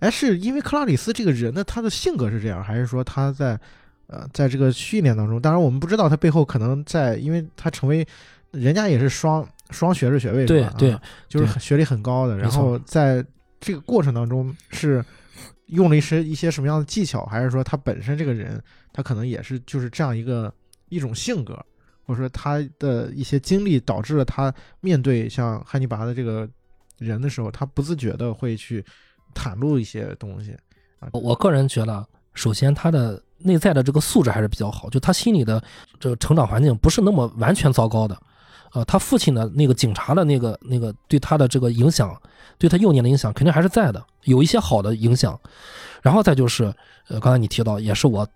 哎，是因为克拉里斯这个人呢他的性格是这样，还是说他在呃在这个训练当中？当然我们不知道他背后可能在，因为他成为人家也是双双学士学位是吧？对对啊，就是学历很高的，然后在这个过程当中是用了一些一些什么样的技巧，还是说他本身这个人他可能也是就是这样一个一种性格，或者说他的一些经历导致了他面对像汉尼拔的这个人的时候，他不自觉的会去袒露一些东西。我我个人觉得，首先他的内在的这个素质还是比较好，就他心里的这个成长环境不是那么完全糟糕的。呃，他父亲的那个警察的那个那个对他的这个影响，对他幼年的影响肯定还是在的，有一些好的影响。然后再就是，呃，刚才你提到，也是我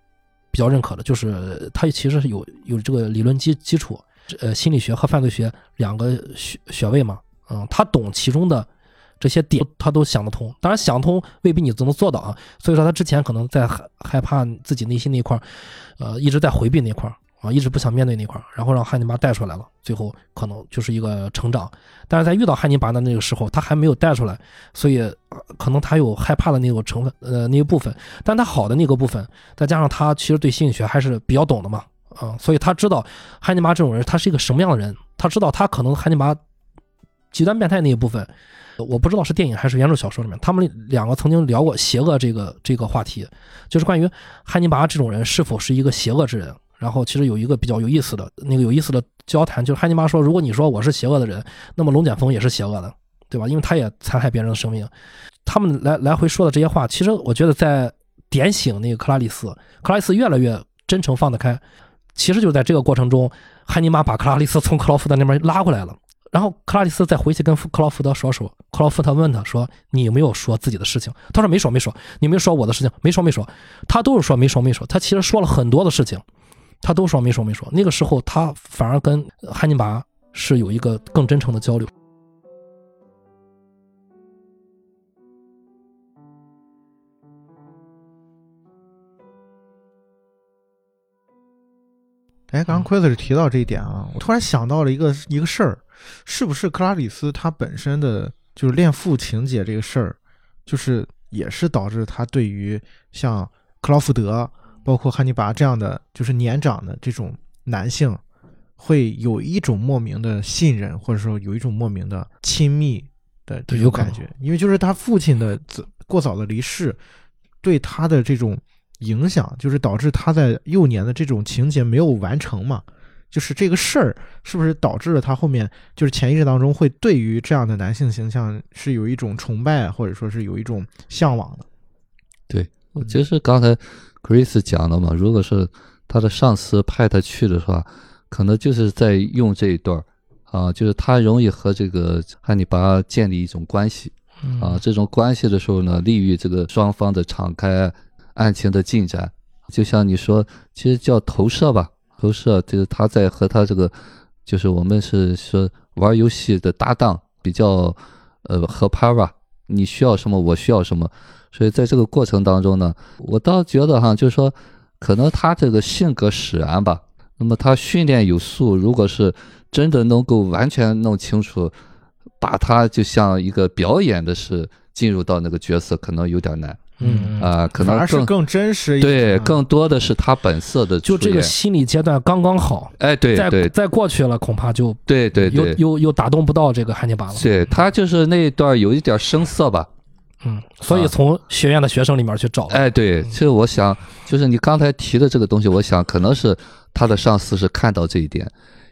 比较认可的，就是他其实有有这个理论基基础，呃，心理学和犯罪学两个学学位嘛，嗯，他懂其中的这些点，他都想得通。当然，想通未必你都能做到啊。所以说，他之前可能在害害怕自己内心那块儿，呃，一直在回避那块儿啊，一直不想面对那块儿，然后让汉尼拔带出来了，最后可能就是一个成长。但是在遇到汉尼拔的那个时候，他还没有带出来，所以、呃可能他有害怕的那个成分，呃，那一部分。但他好的那个部分，再加上他其实对心理学还是比较懂的嘛，啊、所以他知道汉尼拔这种人他是一个什么样的人，他知道他可能汉尼拔极端变态那一部分，我不知道是电影还是原著小说里面，他们两个曾经聊过邪恶这个这个话题，就是关于汉尼拔这种人是否是一个邪恶之人。然后其实有一个比较有意思的那个有意思的交谈，就是汉尼拔说，如果你说我是邪恶的人，那么龙卷风也是邪恶的，对吧？因为他也残害别人的生命。他们来来回说的这些话，其实我觉得在点醒那个克拉丽丝，克拉丽丝越来越真诚放得开。其实就在这个过程中，汉尼拔把克拉丽丝从克劳福德那边拉过来了。然后克拉里斯再回去跟克劳福德说说，克劳福德问他说：“你有没有说自己的事情？”他说：“没说，没说。你没说我的事情，没说，没说。”他都是说没说，没说。他其实说了很多的事情，他都说没说，没说。那个时候他反而跟汉尼拔是有一个更真诚的交流。哎，刚刚奎子提到这一点啊，我突然想到了一个一个事儿，是不是克拉里斯他本身的就是恋父情节这个事儿，就是也是导致他对于像克劳福德，包括汉尼拔这样的就是年长的这种男性，会有一种莫名的信任，或者说有一种莫名的亲密的这种感觉，因为就是他父亲的过早的离世，对他的这种影响，就是导致他在幼年的这种情节没有完成嘛。就是这个事儿，是不是导致了他后面就是潜意识当中会对于这样的男性形象是有一种崇拜，或者说是有一种向往的？嗯就是刚才 Chris 讲的嘛，如果是他的上司派他去的话，可能就是在用这一段儿啊，就是他容易和这个汉尼拔建立一种关系嗯啊，这种关系的时候呢，利于这个双方的敞开案情的进展。就像你说，其实叫投射吧，投射就是他在和他这个，就是我们是说玩游戏的搭档比较呃合拍吧，你需要什么，我需要什么。所以在这个过程当中呢，我倒觉得哈，就是说，可能他这个性格使然吧。那么他训练有素，如果是真的能够完全弄清楚，把他就像一个表演的是进入到那个角色，可能有点难嗯啊、可能更是更真实一点。对，啊。更多的是他本色的就这个心理阶段刚刚好，哎，对再对。再过去了，恐怕就对对对，又又又打动不到这个汉尼拔了。对他就是那一段有一点生涩吧，嗯，所以啊。从学院的学生里面去找，哎，对，其实我想，就是你刚才提的这个东西，我想可能是他的上司是看到这一点，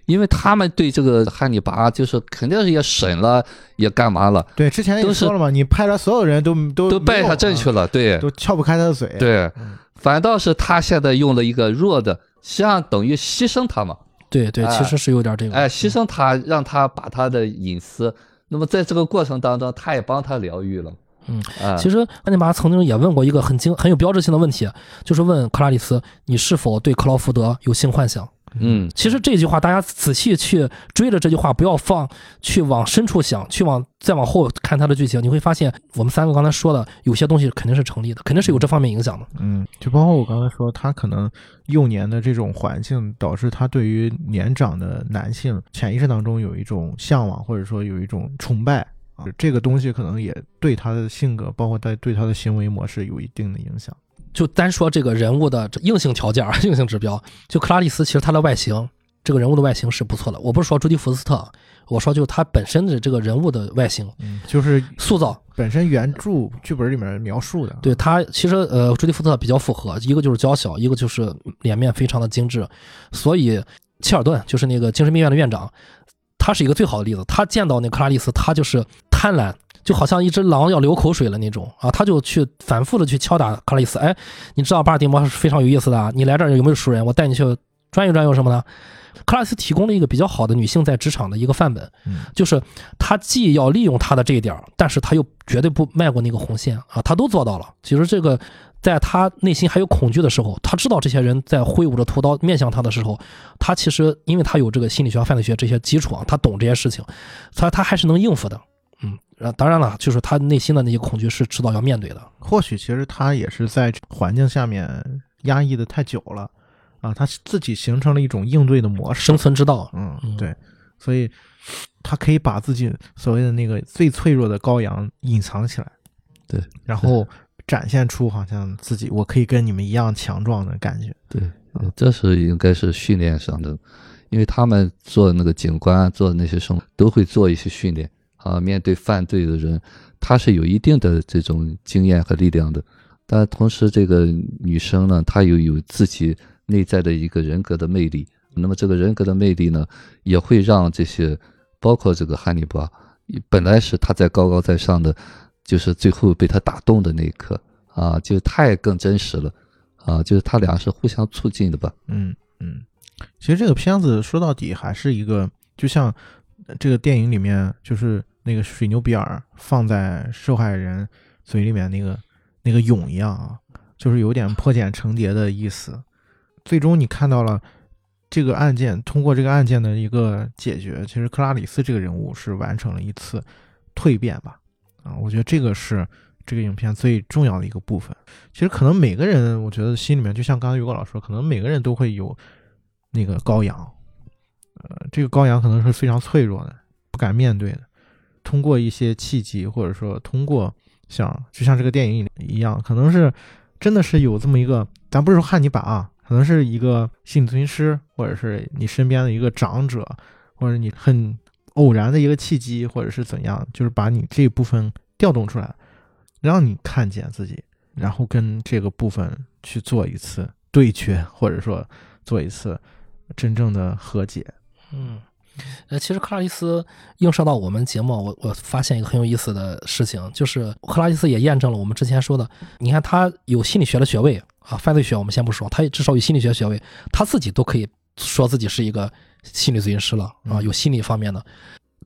因为他们对这个汉尼拔就是肯定是也审了，也干嘛了，对，之前也都说了嘛，你派来所有人都都都拜他正阵去了，对都撬不开他的嘴。，对嗯，反倒是他现在用了一个弱的，实际上等于牺牲他嘛，对对，哎其实是有点这个，哎，牺牲他，让他把他的隐私，那么在这个过程当中，他也帮他疗愈了，嗯，啊，其实汉尼拔曾经也问过一个很精很有标志性的问题，就是问克拉丽丝，你是否对克劳福德有性幻想？嗯，其实这句话，大家仔细去追着这句话，不要放，去往深处想，去往再往后看它的剧情，你会发现，我们三个刚才说的有些东西肯定是成立的，肯定是有这方面影响的。嗯，就包括我刚才说，他可能幼年的这种环境，导致他对于年长的男性潜意识当中有一种向往，或者说有一种崇拜啊，这个东西可能也对他的性格，包括在对他的行为模式有一定的影响。就单说这个人物的硬性条件、硬性指标，就克拉丽丝，其实她的外形，这个人物的外形是不错的。我不是说朱迪福斯特，我说就是她本身的这个人物的外形嗯，就是塑造，本身原著剧本里面描述的，对她其实呃，朱迪福斯特比较符合，一个就是娇小，一个就是脸面非常的精致，所以切尔顿就是那个精神病院的院长，他是一个最好的例子。他见到那克拉丽丝，他就是贪婪，就好像一只狼要流口水了那种啊，他就去反复的去敲打克拉丽丝。哎，你知道巴尔的摩是非常有意思的啊，你来这儿有没有熟人？我带你去转悠转悠什么的。克拉丽丝提供了一个比较好的女性在职场的一个范本，嗯就是她既要利用她的这一点儿，但是她又绝对不迈过那个红线啊，她都做到了。其实这个，在她内心还有恐惧的时候，她知道这些人在挥舞着屠刀面向她的时候，她其实因为她有这个心理学、犯罪学这些基础啊，她懂这些事情，所以她还是能应付的。嗯，呃当然了，就是他内心的那些恐惧是迟早要面对的。或许其实他也是在环境下面压抑的太久了啊，他自己形成了一种应对的模式。生存之道，嗯嗯，对，所以他可以把自己所谓的那个最脆弱的羔羊隐藏起来，对，然后展现出好像自己我可以跟你们一样强壮的感觉。对，呃这是应该是训练上的，因为他们做那个警官，做那些生都会做一些训练啊，面对犯罪的人，他是有一定的这种经验和力量的。但同时，这个女生呢，她又有自己内在的一个人格的魅力。那么，这个人格的魅力呢，也会让这些，包括这个汉尼拔，本来是他在高高在上的，就是最后被他打动的那一刻啊，就太更真实了。啊，就是他俩是互相促进的吧？嗯嗯，其实这个片子说到底还是一个，就像这个电影里面，就是那个水牛比尔放在受害人嘴里面那个那个蛹一样啊，就是有点破茧成蝶的意思。最终你看到了这个案件，通过这个案件的一个解决，其实克拉里斯这个人物是完成了一次蜕变吧。啊，我觉得这个是这个影片最重要的一个部分。其实可能每个人，我觉得心里面就像刚才于果老师说，可能每个人都会有那个羔羊，呃，这个羔羊可能是非常脆弱的，不敢面对的。通过一些契机，或者说通过像就像这个电影一样，可能是真的是有这么一个，咱不是说汉尼拔啊，可能是一个心理咨询师，或者是你身边的一个长者，或者你很偶然的一个契机，或者是怎样，就是把你这部分调动出来，让你看见自己，然后跟这个部分去做一次对决，或者说做一次真正的和解。嗯，呃，其实克拉丽丝映射到我们节目，我我发现一个很有意思的事情，就是克拉丽丝也验证了我们之前说的，你看他有心理学的学位啊，犯罪学我们先不说，他至少有心理学学位，他自己都可以说自己是一个心理咨询师了啊，嗯有心理方面的。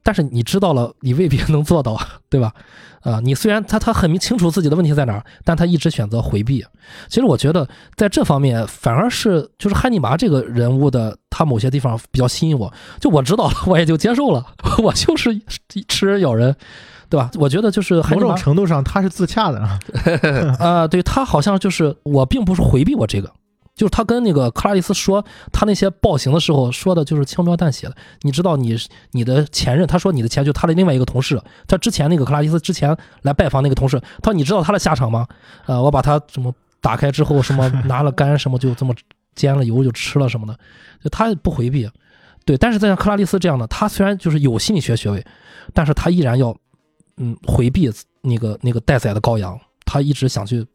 但是你知道了，你未必能做到，对吧？啊，你虽然他他很明清楚自己的问题在哪儿，但他一直选择回避。其实我觉得在这方面反而是就是汉尼拔这个人物的他某些地方比较吸引我，就我知道了，我也就接受了，我就是吃人咬人，对吧？我觉得就是某种，程度上，他是自洽的啊。呃，对他好像就是我并不是回避我这个。就是他跟那个克拉丽丝说他那些暴行的时候说的就是轻描淡写的。你知道你你的前任，他说你的前就他的另外一个同事，他之前那个克拉丽丝之前来拜访那个同事，他说你知道他的下场吗？呃，我把他什么打开之后什么拿了肝什么就这么煎了油就吃了什么的，就他不回避。对，但是在像克拉丽丝这样的，他虽然就是有心理学学位，但是他依然要嗯回避那个那个待宰的羔羊，他一直想去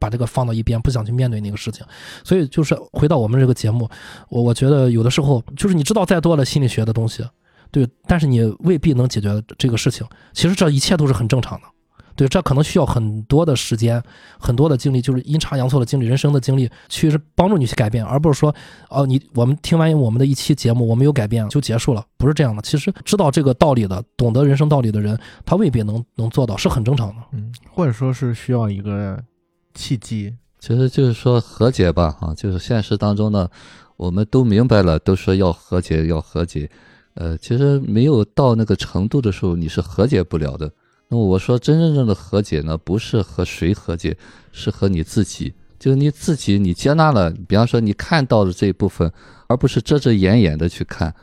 把这个放到一边，不想去面对那个事情。所以就是回到我们这个节目，我我觉得有的时候就是你知道再多的心理学的东西，对，但是你未必能解决这个事情。其实这一切都是很正常的。对，这可能需要很多的时间，很多的精力，就是阴差阳错的经历，人生的经历，去帮助你去改变，而不是说，哦，你我们听完我们的一期节目，我们有改变就结束了，不是这样的。其实知道这个道理的，懂得人生道理的人，他未必能能做到，是很正常的。嗯，或者说是需要一个契机，其实就是说和解吧，啊，就是现实当中呢，我们都明白了，都说要和解，要和解，呃，其实没有到那个程度的时候，你是和解不了的。那么我说，真真正的和解呢，不是和谁和解，是和你自己。就是你自己，你接纳了，比方说你看到的这一部分，而不是遮遮掩掩的去看。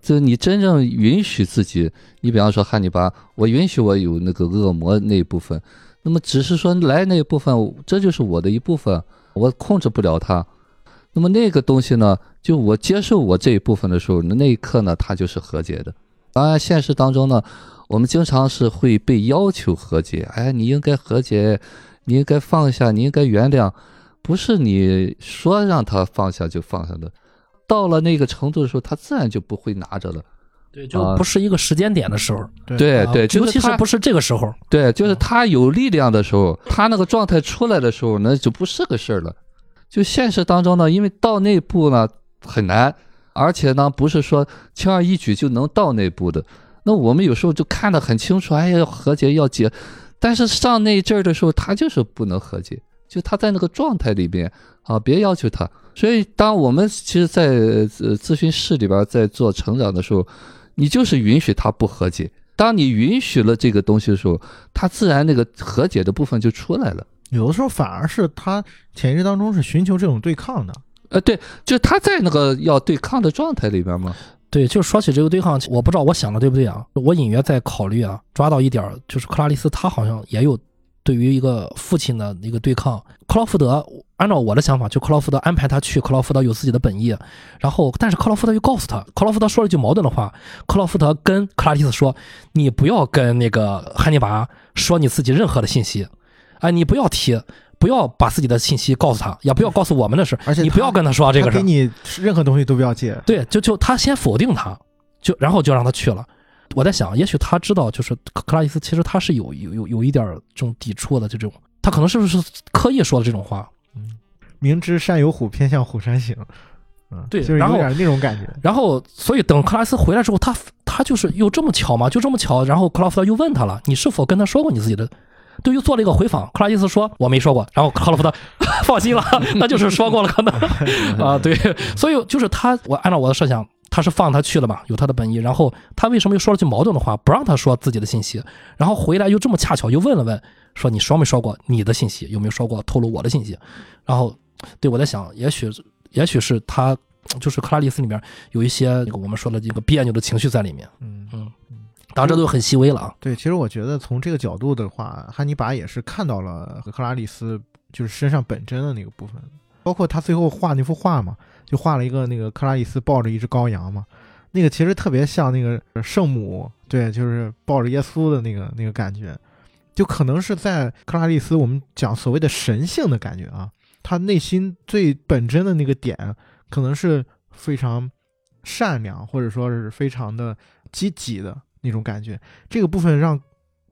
就你真正允许自己，你比方说汉尼拔，我允许我有那个恶魔那一部分，那么只是说来那一部分，这就是我的一部分，我控制不了它。那么那个东西呢，就我接受我这一部分的时候，那一刻呢，它就是和解的。当然，现实当中呢。我们经常是会被要求和解，哎，你应该和解，你应该放下，你应该原谅，不是你说让他放下就放下的，到了那个程度的时候，他自然就不会拿着了。对，就不是一个时间点的时候。对对，尤其是不是这个时候。对，就是他有力量的时候，他那个状态出来的时候，那就不是个事儿了。就现实当中呢，因为到那步呢很难，而且呢不是说轻而易举就能到那步的。那我们有时候就看得很清楚，哎呀，和解要解，但是上那阵儿的时候，他就是不能和解，就他在那个状态里边啊，别要求他。所以，当我们其实，在呃咨询室里边在做成长的时候，你就是允许他不和解。当你允许了这个东西的时候，他自然那个和解的部分就出来了。有的时候反而是他潜意识当中是寻求这种对抗的。呃，对，就他在那个要对抗的状态里边嘛。对，就说起这个对抗，我不知道我想的对不对啊？我隐约在考虑啊，抓到一点就是克拉丽丝她好像也有对于一个父亲的一个对抗。克劳福德按照我的想法，就克劳福德安排他去，克劳福德有自己的本意，然后但是克劳福德又告诉他，克劳福德说了一句矛盾的话，克劳福德跟克拉蒂斯说：“你不要跟那个汉尼拔说你自己任何的信息，啊，你不要提。”不要把自己的信息告诉他，也不要告诉我们的事，而且你不要跟他说这个事。给你任何东西都不要借。对，就就他先否定他，就然后就让他去了。我在想，也许他知道，就是克拉伊斯其实他是有有有有一点这种抵触的，就这种他可能是不是刻意说的这种话？嗯，明知山有虎，偏向虎山行。嗯，对，就是有点那种感觉。然后，所以等克拉斯回来之后，他他就是有这么巧吗？就这么巧？然后克劳福德又问他了：“你是否跟他说过你自己的？”对，又做了一个回访。克拉伊斯说：“我没说过。”然后克劳福德放心了，那就是说过了，可能 啊，对。所以就是他，我按照我的设想，他是放他去了嘛，有他的本意。然后他为什么又说了句矛盾的话，不让他说自己的信息？然后回来又这么恰巧又问了问，说你说没说过你的信息？有没有说过透露我的信息？然后，对我在想，也许，也许是他，就是克拉丽丝里面有一些我们说的这个别扭的情绪在里面。嗯嗯。当然，这都很细微了啊。对，其实我觉得从这个角度的话，汉尼拔也是看到了克拉丽丝就是身上本真的那个部分，包括他最后画那幅画嘛，就画了一个那个克拉丽丝抱着一只羔羊嘛，那个其实特别像那个圣母，对，就是抱着耶稣的那个那个感觉，就可能是在克拉丽丝我们讲所谓的神性的感觉啊，他内心最本真的那个点，可能是非常善良，或者说是非常的积极的。那种感觉，这个部分让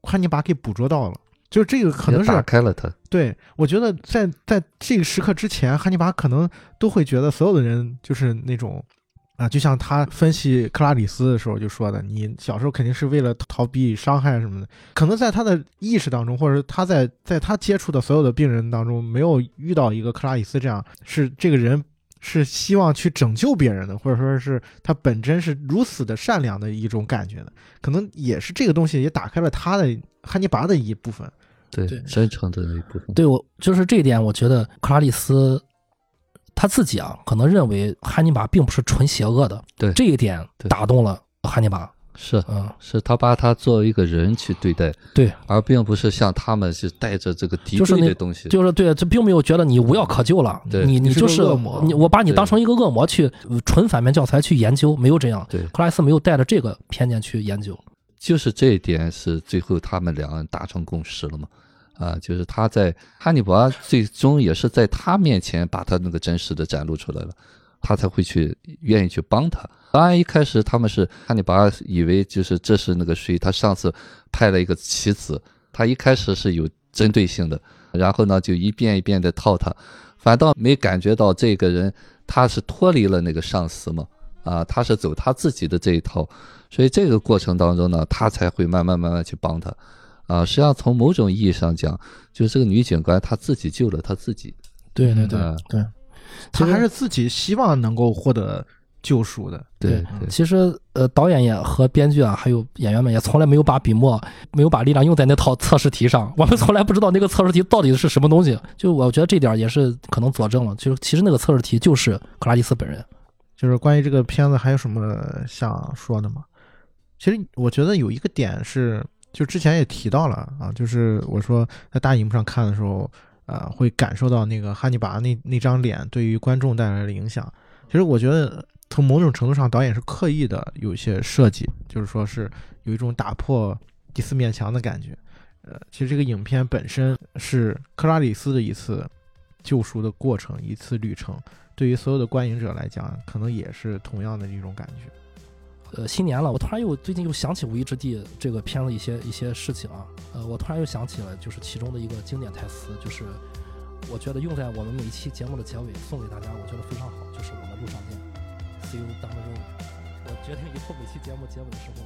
汉尼拔给捕捉到了，就是这个可能是打开了他。对我觉得，在在这个时刻之前，汉尼拔可能都会觉得所有的人就是那种啊，就像他分析克拉里斯的时候就说的，你小时候肯定是为了逃避伤害什么的。可能在他的意识当中，或者他在在他接触的所有的病人当中，没有遇到一个克拉里斯这样是这个人。是希望去拯救别人的，或者说是他本真是如此的善良的一种感觉的，可能也是这个东西也打开了他的汉尼拔的一部分，对真诚的一部分。对我就是这一点，我觉得克拉丽丝他自己啊，可能认为汉尼拔并不是纯邪恶的，对这一点打动了汉尼拔。是，嗯，是他把他作为一个人去对待，对，而并不是像他们是带着这个敌对的东西，就是对，这并没有觉得你无药可救了，你你就是恶魔，你我把你当成一个恶魔去纯反面教材去研究，没有这样，对，克莱斯没有带着这个偏见去研究。就是这一点是最后他们两人达成共识了嘛？啊，就是他在汉尼拔最终也是在他面前把他那个真实的展露出来了，他才会去愿意去帮他。当然一开始他们是汉尼拔以为就是这是那个谁，他上次派了一个棋子，他一开始是有针对性的，然后呢就一遍一遍的套他，反倒没感觉到这个人他是脱离了那个上司嘛，啊，他是走他自己的这一套，所以这个过程当中呢，他才会慢慢慢慢去帮他。啊，实际上从某种意义上讲，就是这个女警官她自己救了她自己。对对对嗯对，她还是自己希望能够获得救赎的。对对对其实呃，导演也和编剧啊，还有演员们也从来没有把笔墨没有把力量用在那套测试题上，我们从来不知道那个测试题到底是什么东西。就我觉得这点也是可能佐证了，就是其实那个测试题就是克拉蒂斯本人。就是关于这个片子还有什么想说的吗？其实我觉得有一个点是，就之前也提到了啊，就是我说在大荧幕上看的时候，呃，会感受到那个汉尼拔那那张脸对于观众带来的影响。其实我觉得从某种程度上，导演是刻意的有一些设计，就是说是有一种打破第四面墙的感觉。呃，其实这个影片本身是克拉里斯的一次救赎的过程，一次旅程。对于所有的观影者来讲，可能也是同样的一种感觉。呃，新年了，我突然又最近又想起《无依之地》这个片子一些一些事情啊。呃，我突然又想起了，就是其中的一个经典台词，就是我觉得用在我们每一期节目的结尾送给大家，我觉得非常好，就是我们路上见，See you down the road。我决定以后每期节目结尾的时候